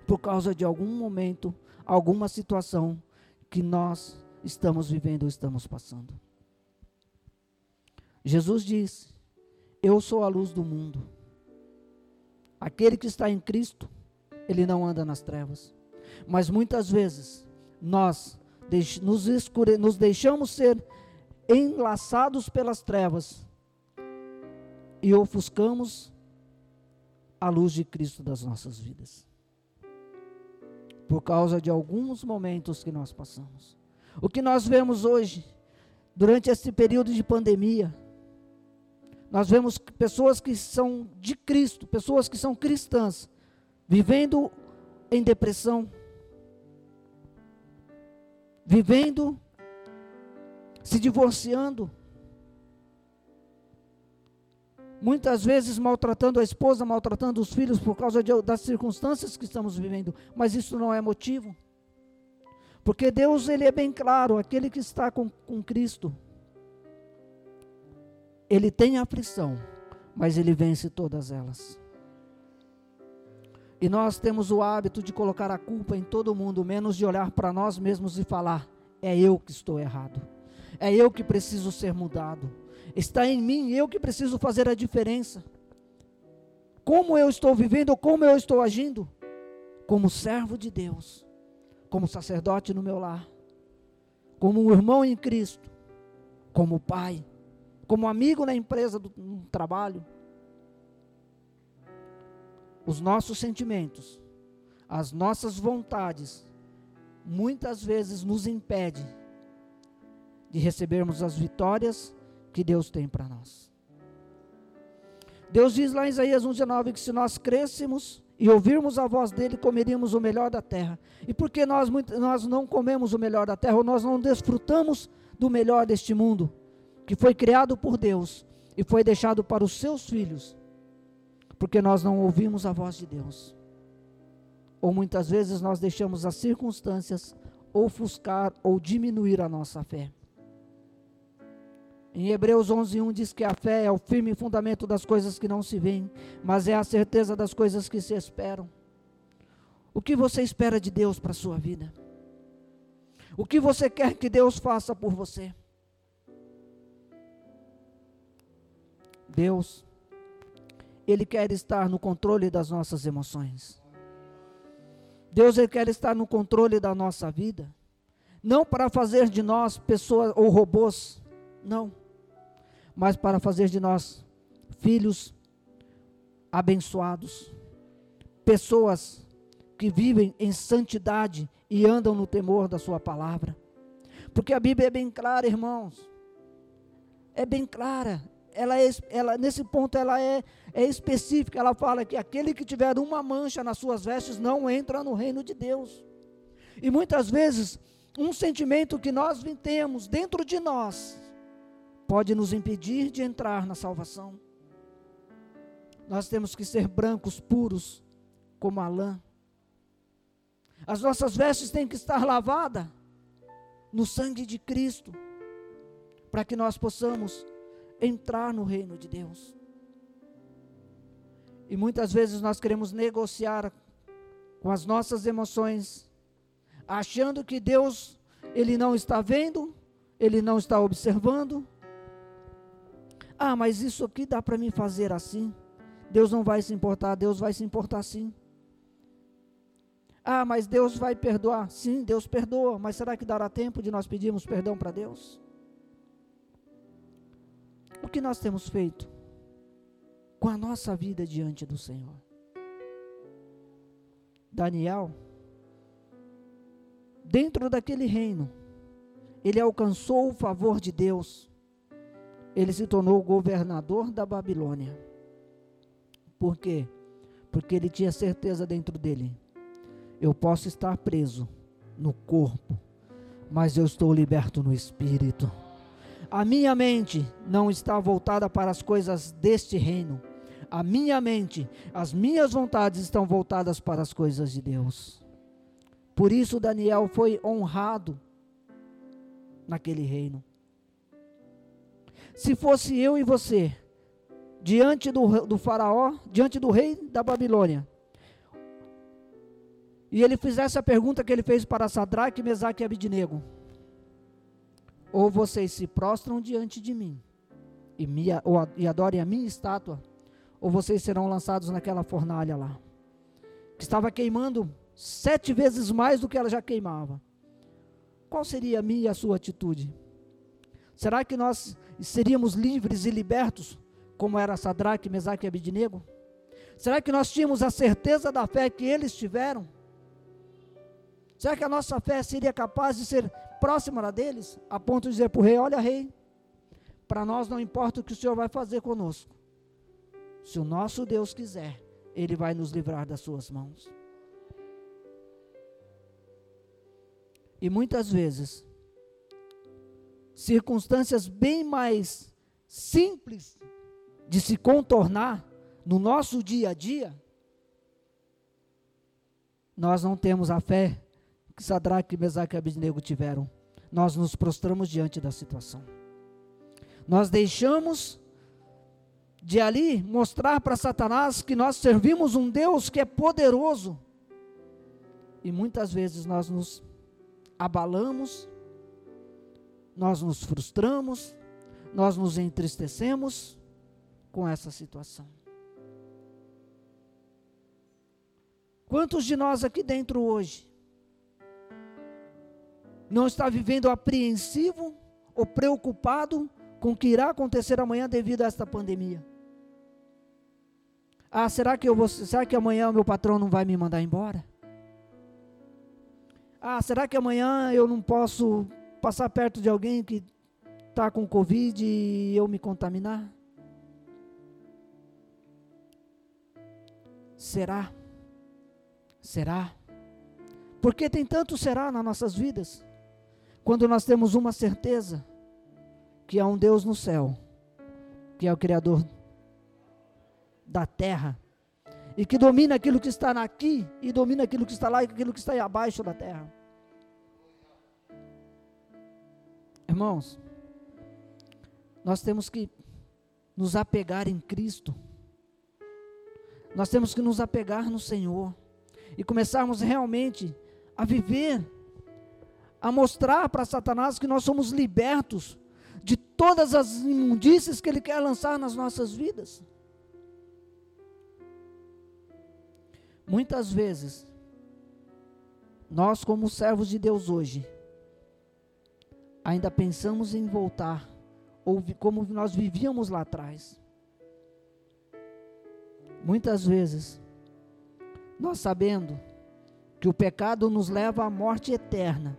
E: Por causa de algum momento, alguma situação que nós estamos vivendo ou estamos passando. Jesus disse: Eu sou a luz do mundo. Aquele que está em Cristo, ele não anda nas trevas. Mas muitas vezes nós nos, escure, nos deixamos ser enlaçados pelas trevas e ofuscamos a luz de Cristo das nossas vidas. Por causa de alguns momentos que nós passamos. O que nós vemos hoje, durante esse período de pandemia, nós vemos pessoas que são de Cristo, pessoas que são cristãs, vivendo em depressão, vivendo, se divorciando, muitas vezes maltratando a esposa, maltratando os filhos por causa de, das circunstâncias que estamos vivendo, mas isso não é motivo. Porque Deus, ele é bem claro, aquele que está com, com Cristo, ele tem aflição, mas ele vence todas elas. E nós temos o hábito de colocar a culpa em todo mundo, menos de olhar para nós mesmos e falar: é eu que estou errado, é eu que preciso ser mudado, está em mim, eu que preciso fazer a diferença. Como eu estou vivendo, como eu estou agindo, como servo de Deus, como sacerdote no meu lar, como um irmão em Cristo, como pai, como amigo na empresa do trabalho os nossos sentimentos, as nossas vontades, muitas vezes nos impede de recebermos as vitórias que Deus tem para nós. Deus diz lá em Isaías 1,19 que se nós crescemos e ouvirmos a voz dele, comeríamos o melhor da terra. E porque nós, nós não comemos o melhor da terra, ou nós não desfrutamos do melhor deste mundo, que foi criado por Deus e foi deixado para os seus filhos, porque nós não ouvimos a voz de Deus. Ou muitas vezes nós deixamos as circunstâncias ofuscar ou diminuir a nossa fé. Em Hebreus 11:1 diz que a fé é o firme fundamento das coisas que não se veem, mas é a certeza das coisas que se esperam. O que você espera de Deus para a sua vida? O que você quer que Deus faça por você? Deus ele quer estar no controle das nossas emoções. Deus ele quer estar no controle da nossa vida. Não para fazer de nós pessoas ou robôs, não. Mas para fazer de nós filhos abençoados. Pessoas que vivem em santidade e andam no temor da sua palavra. Porque a Bíblia é bem clara, irmãos. É bem clara ela, é, ela, nesse ponto ela é, é específica, ela fala que aquele que tiver uma mancha nas suas vestes não entra no reino de Deus. E muitas vezes, um sentimento que nós temos dentro de nós pode nos impedir de entrar na salvação. Nós temos que ser brancos, puros, como a lã. As nossas vestes têm que estar lavadas no sangue de Cristo, para que nós possamos entrar no reino de Deus. E muitas vezes nós queremos negociar com as nossas emoções, achando que Deus ele não está vendo, ele não está observando. Ah, mas isso aqui dá para mim fazer assim. Deus não vai se importar, Deus vai se importar sim. Ah, mas Deus vai perdoar. Sim, Deus perdoa, mas será que dará tempo de nós pedirmos perdão para Deus? O que nós temos feito com a nossa vida diante do Senhor? Daniel, dentro daquele reino, ele alcançou o favor de Deus. Ele se tornou governador da Babilônia. Por quê? Porque ele tinha certeza dentro dele: eu posso estar preso no corpo, mas eu estou liberto no espírito. A minha mente não está voltada para as coisas deste reino. A minha mente, as minhas vontades estão voltadas para as coisas de Deus. Por isso Daniel foi honrado naquele reino. Se fosse eu e você, diante do, do faraó, diante do rei da Babilônia, e ele fizesse a pergunta que ele fez para Sadraque, Mesaque e Abidinego, ou vocês se prostram diante de mim, e, me, ou, e adorem a minha estátua, ou vocês serão lançados naquela fornalha lá, que estava queimando sete vezes mais do que ela já queimava. Qual seria a minha e a sua atitude? Será que nós seríamos livres e libertos, como era Sadraque, Mesaque e Abidinego? Será que nós tínhamos a certeza da fé que eles tiveram? Será que a nossa fé seria capaz de ser próxima da deles, a ponto de dizer para o rei: Olha, rei, para nós não importa o que o Senhor vai fazer conosco, se o nosso Deus quiser, Ele vai nos livrar das Suas mãos. E muitas vezes, circunstâncias bem mais simples de se contornar no nosso dia a dia, nós não temos a fé que Sadraque, Mesaque e Abednego tiveram. Nós nos prostramos diante da situação. Nós deixamos de ali mostrar para Satanás que nós servimos um Deus que é poderoso. E muitas vezes nós nos abalamos, nós nos frustramos, nós nos entristecemos com essa situação. Quantos de nós aqui dentro hoje não está vivendo apreensivo ou preocupado com o que irá acontecer amanhã devido a esta pandemia? Ah, será que eu vou, será que amanhã o meu patrão não vai me mandar embora? Ah, será que amanhã eu não posso passar perto de alguém que está com Covid e eu me contaminar? Será? Será? Porque tem tanto será nas nossas vidas. Quando nós temos uma certeza que há um Deus no céu, que é o Criador da terra, e que domina aquilo que está aqui, e domina aquilo que está lá, e aquilo que está abaixo da terra. Irmãos, nós temos que nos apegar em Cristo, nós temos que nos apegar no Senhor, e começarmos realmente a viver, a mostrar para Satanás que nós somos libertos de todas as imundícies que ele quer lançar nas nossas vidas. Muitas vezes, nós, como servos de Deus hoje, ainda pensamos em voltar, ou como nós vivíamos lá atrás. Muitas vezes, nós sabendo que o pecado nos leva à morte eterna,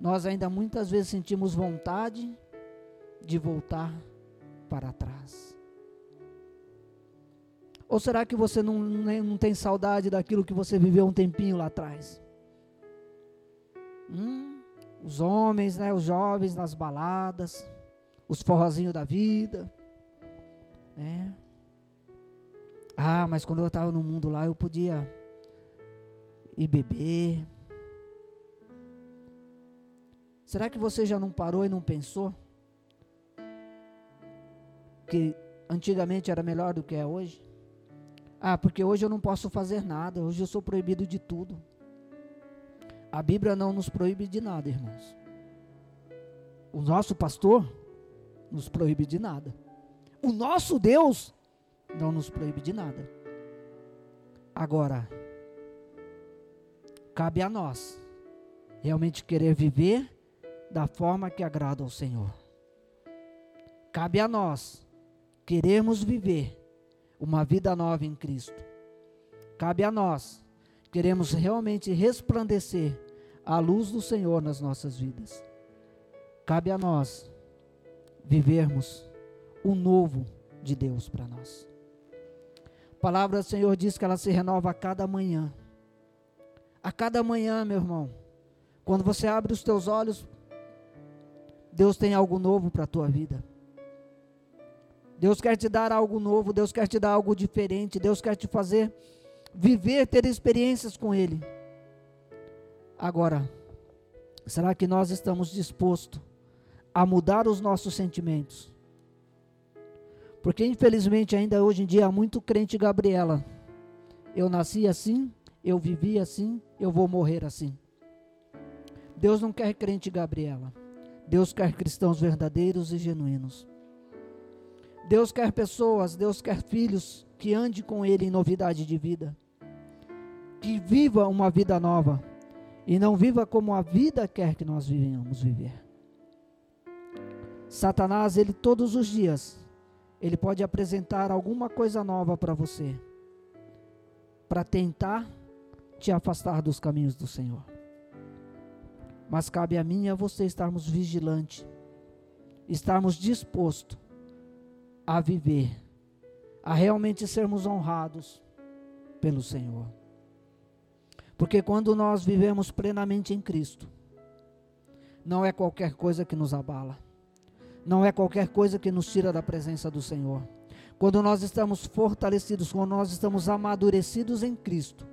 E: nós ainda muitas vezes sentimos vontade de voltar para trás. Ou será que você não, não tem saudade daquilo que você viveu um tempinho lá atrás? Hum, os homens, né, os jovens nas baladas, os forrozinhos da vida. Né? Ah, mas quando eu estava no mundo lá, eu podia ir beber. Será que você já não parou e não pensou? Que antigamente era melhor do que é hoje? Ah, porque hoje eu não posso fazer nada, hoje eu sou proibido de tudo. A Bíblia não nos proíbe de nada, irmãos. O nosso pastor nos proíbe de nada. O nosso Deus não nos proíbe de nada. Agora, cabe a nós realmente querer viver da forma que agrada ao Senhor. Cabe a nós queremos viver uma vida nova em Cristo. Cabe a nós, queremos realmente resplandecer a luz do Senhor nas nossas vidas. Cabe a nós vivermos o novo de Deus para nós. A palavra do Senhor diz que ela se renova a cada manhã. A cada manhã, meu irmão, quando você abre os teus olhos, Deus tem algo novo para a tua vida. Deus quer te dar algo novo, Deus quer te dar algo diferente, Deus quer te fazer viver, ter experiências com Ele. Agora, será que nós estamos dispostos a mudar os nossos sentimentos? Porque infelizmente ainda hoje em dia há muito crente Gabriela. Eu nasci assim, eu vivi assim, eu vou morrer assim. Deus não quer crente Gabriela. Deus quer cristãos verdadeiros e genuínos. Deus quer pessoas, Deus quer filhos que ande com Ele em novidade de vida, que viva uma vida nova e não viva como a vida quer que nós venhamos viver. Satanás, ele todos os dias, ele pode apresentar alguma coisa nova para você, para tentar te afastar dos caminhos do Senhor. Mas cabe a mim e a você estarmos vigilantes, estarmos dispostos a viver, a realmente sermos honrados pelo Senhor. Porque quando nós vivemos plenamente em Cristo, não é qualquer coisa que nos abala, não é qualquer coisa que nos tira da presença do Senhor. Quando nós estamos fortalecidos, quando nós estamos amadurecidos em Cristo,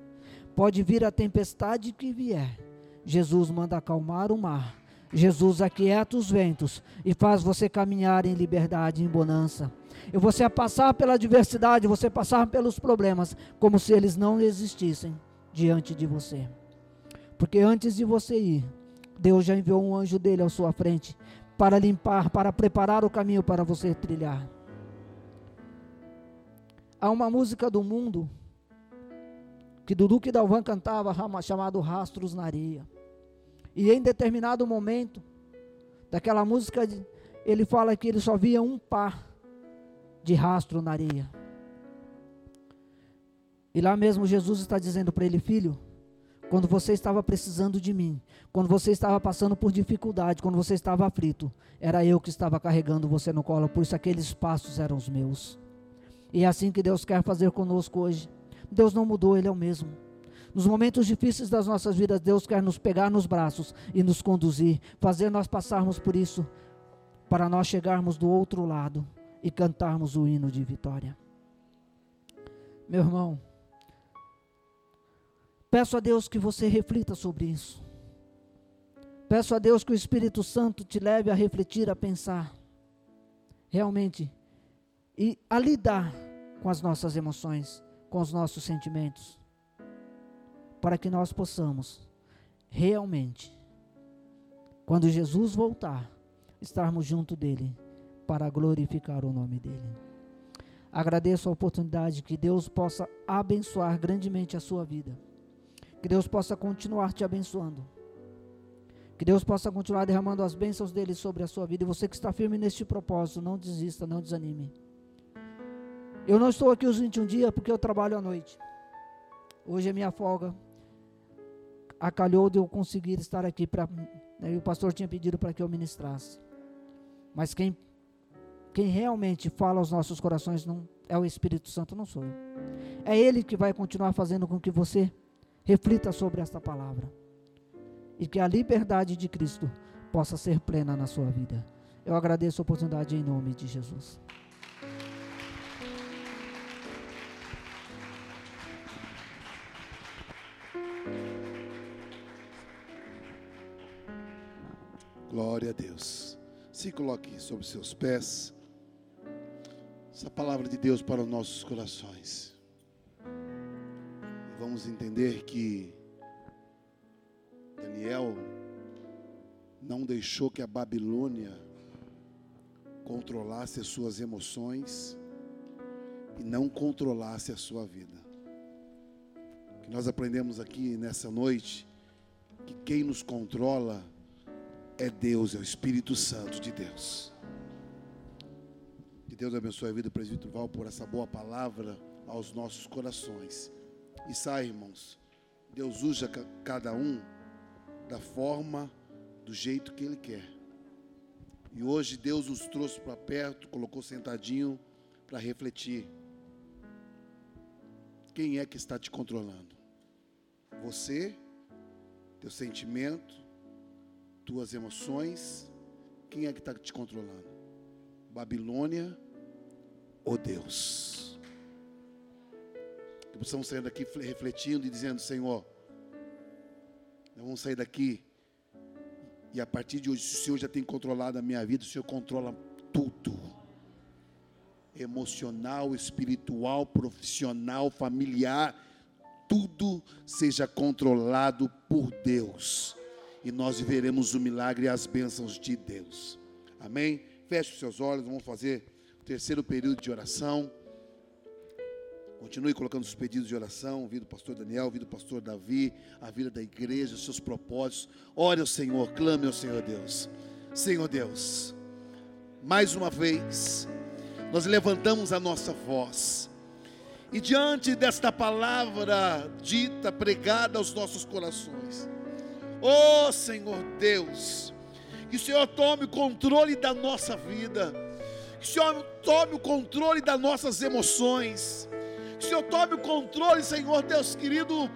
E: pode vir a tempestade que vier, Jesus manda acalmar o mar, Jesus aquieta os ventos e faz você caminhar em liberdade, em bonança. E você passar pela adversidade, você passar pelos problemas, como se eles não existissem diante de você. Porque antes de você ir, Deus já enviou um anjo dele à sua frente para limpar, para preparar o caminho para você trilhar. Há uma música do mundo que Dudu e Dalvan cantava chamado Rastros na Areia. E em determinado momento daquela música, ele fala que ele só via um par de rastro na areia. E lá mesmo Jesus está dizendo para ele, filho, quando você estava precisando de mim, quando você estava passando por dificuldade, quando você estava aflito, era eu que estava carregando você no colo, por isso aqueles passos eram os meus. E é assim que Deus quer fazer conosco hoje. Deus não mudou, Ele é o mesmo. Nos momentos difíceis das nossas vidas, Deus quer nos pegar nos braços e nos conduzir, fazer nós passarmos por isso, para nós chegarmos do outro lado e cantarmos o hino de vitória. Meu irmão, peço a Deus que você reflita sobre isso. Peço a Deus que o Espírito Santo te leve a refletir, a pensar, realmente, e a lidar com as nossas emoções, com os nossos sentimentos para que nós possamos realmente, quando Jesus voltar, estarmos junto dele para glorificar o nome dele. Agradeço a oportunidade que Deus possa abençoar grandemente a sua vida. Que Deus possa continuar te abençoando. Que Deus possa continuar derramando as bênçãos dele sobre a sua vida. E você que está firme neste propósito, não desista, não desanime. Eu não estou aqui os 21 dias porque eu trabalho à noite. Hoje é minha folga acalhou de eu conseguir estar aqui para. Né, o pastor tinha pedido para que eu ministrasse. Mas quem, quem realmente fala aos nossos corações não é o Espírito Santo, não sou eu. É Ele que vai continuar fazendo com que você reflita sobre esta palavra. E que a liberdade de Cristo possa ser plena na sua vida. Eu agradeço a oportunidade em nome de Jesus.
A: Glória a Deus. Se coloque sobre seus pés. Essa palavra de Deus para os nossos corações. Vamos entender que Daniel não deixou que a Babilônia controlasse as suas emoções e não controlasse a sua vida. O que nós aprendemos aqui nessa noite que quem nos controla é Deus, é o Espírito Santo de Deus. Que Deus abençoe a vida do presbítero Val por essa boa palavra aos nossos corações. E sai, irmãos, Deus usa cada um da forma, do jeito que Ele quer. E hoje Deus nos trouxe para perto, colocou sentadinho para refletir. Quem é que está te controlando? Você, teu sentimento, tuas emoções, quem é que está te controlando? Babilônia ou Deus? Que possamos sair daqui refletindo e dizendo: Senhor, nós vamos sair daqui e a partir de hoje, se o Senhor já tem controlado a minha vida, o Senhor controla tudo emocional, espiritual, profissional, familiar, tudo seja controlado por Deus e nós viveremos o milagre e as bênçãos de Deus. Amém? Feche os seus olhos, vamos fazer terceiro período de oração. Continue colocando os pedidos de oração, vida do pastor Daniel, vida do pastor Davi, a vida da igreja, os seus propósitos. Ore ao Senhor, clame ao Senhor Deus. Senhor Deus, mais uma vez, nós levantamos a nossa voz. E diante desta palavra dita, pregada aos nossos corações, oh Senhor Deus, que o Senhor tome o controle da nossa vida, que o Senhor tome o controle das nossas emoções, Senhor tome o controle, Senhor Deus querido,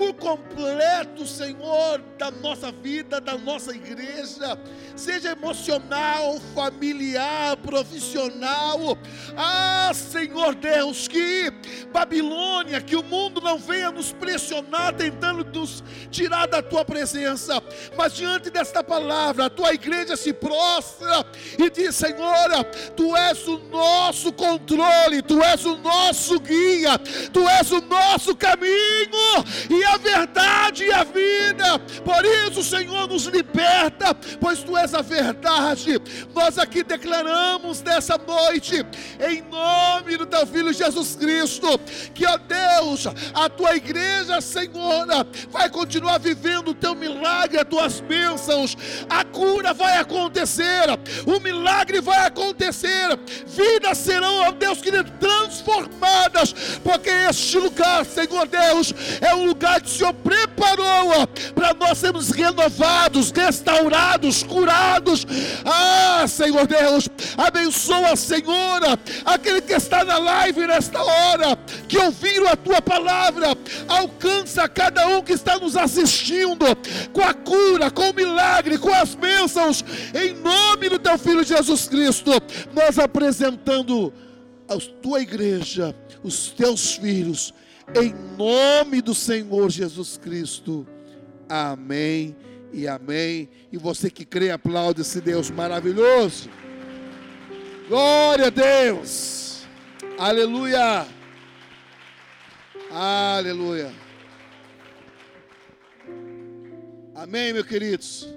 A: por completo, Senhor, da nossa vida, da nossa igreja, seja emocional, familiar, profissional. Ah, Senhor Deus, que Babilônia, que o mundo não venha nos pressionar, tentando nos tirar da tua presença, mas diante desta palavra, a tua igreja se prostra e diz: Senhor, tu és o nosso controle, tu és o nosso guia, tu és o nosso caminho, e a verdade e a vida. Por isso, Senhor, nos liberta, pois tu és a verdade. Nós aqui declaramos nessa noite, em nome do teu filho Jesus Cristo, que, ó Deus, a tua igreja, Senhor, vai continuar vivendo o teu milagre, as tuas bênçãos. A cura vai acontecer, o milagre vai acontecer, vidas serão, ó Deus querido, transformadas, porque este lugar, Senhor Deus, é um lugar que o Senhor preparou para nós sermos renovados, restaurados, curados. Ah, Senhor Deus, abençoa, Senhora, aquele que está na live nesta hora, que ouviram a tua palavra, alcança cada um que está nos assistindo com a cura, com o milagre, com as bênçãos, em nome do teu filho Jesus Cristo, nós apresentando a tua igreja, os teus filhos, em nome do Senhor Jesus Cristo. Amém e amém. E você que crê, aplaude esse Deus maravilhoso. Glória a Deus. Aleluia. Aleluia. Amém, meus queridos.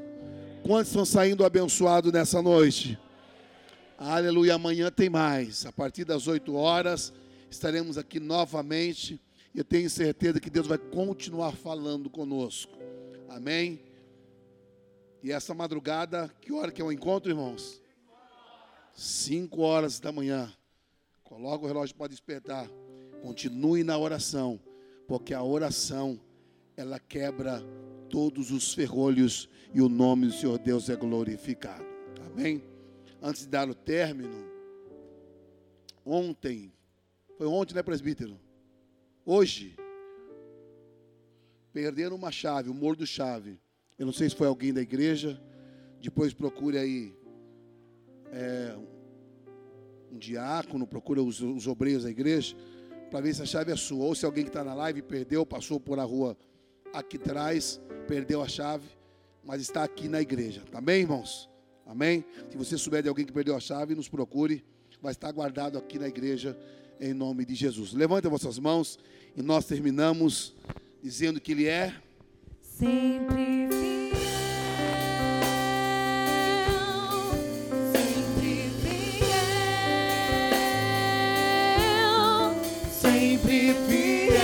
A: Quantos estão saindo abençoados nessa noite? Aleluia. Amanhã tem mais. A partir das 8 horas estaremos aqui novamente. E eu tenho certeza que Deus vai continuar falando conosco. Amém? E essa madrugada, que hora que é o encontro, irmãos? 5 horas da manhã. Coloca o relógio para despertar. Continue na oração, porque a oração ela quebra todos os ferrolhos e o nome do Senhor Deus é glorificado. Amém? Antes de dar o término, ontem, foi ontem, né, presbítero? Hoje, perderam uma chave, o morro do chave. Eu não sei se foi alguém da igreja. Depois procure aí é, um diácono, procura os, os obreiros da igreja, para ver se a chave é sua. Ou se alguém que está na live perdeu, passou por a rua aqui atrás, perdeu a chave, mas está aqui na igreja. Tá bem, irmãos? Amém? Se você souber de alguém que perdeu a chave, nos procure. Vai estar guardado aqui na igreja em nome de Jesus. Levante as vossas mãos e nós terminamos dizendo que Ele é
B: sempre
A: sempre fiel,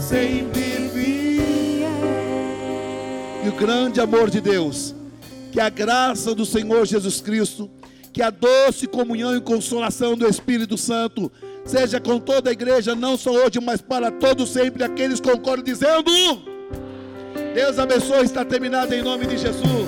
A: sempre fiel. E o grande amor de Deus, que a graça do Senhor Jesus Cristo, que a doce comunhão e consolação do Espírito Santo seja com toda a igreja, não só hoje, mas para todos sempre. Aqueles concordam dizendo: Deus abençoe, está terminado em nome de Jesus.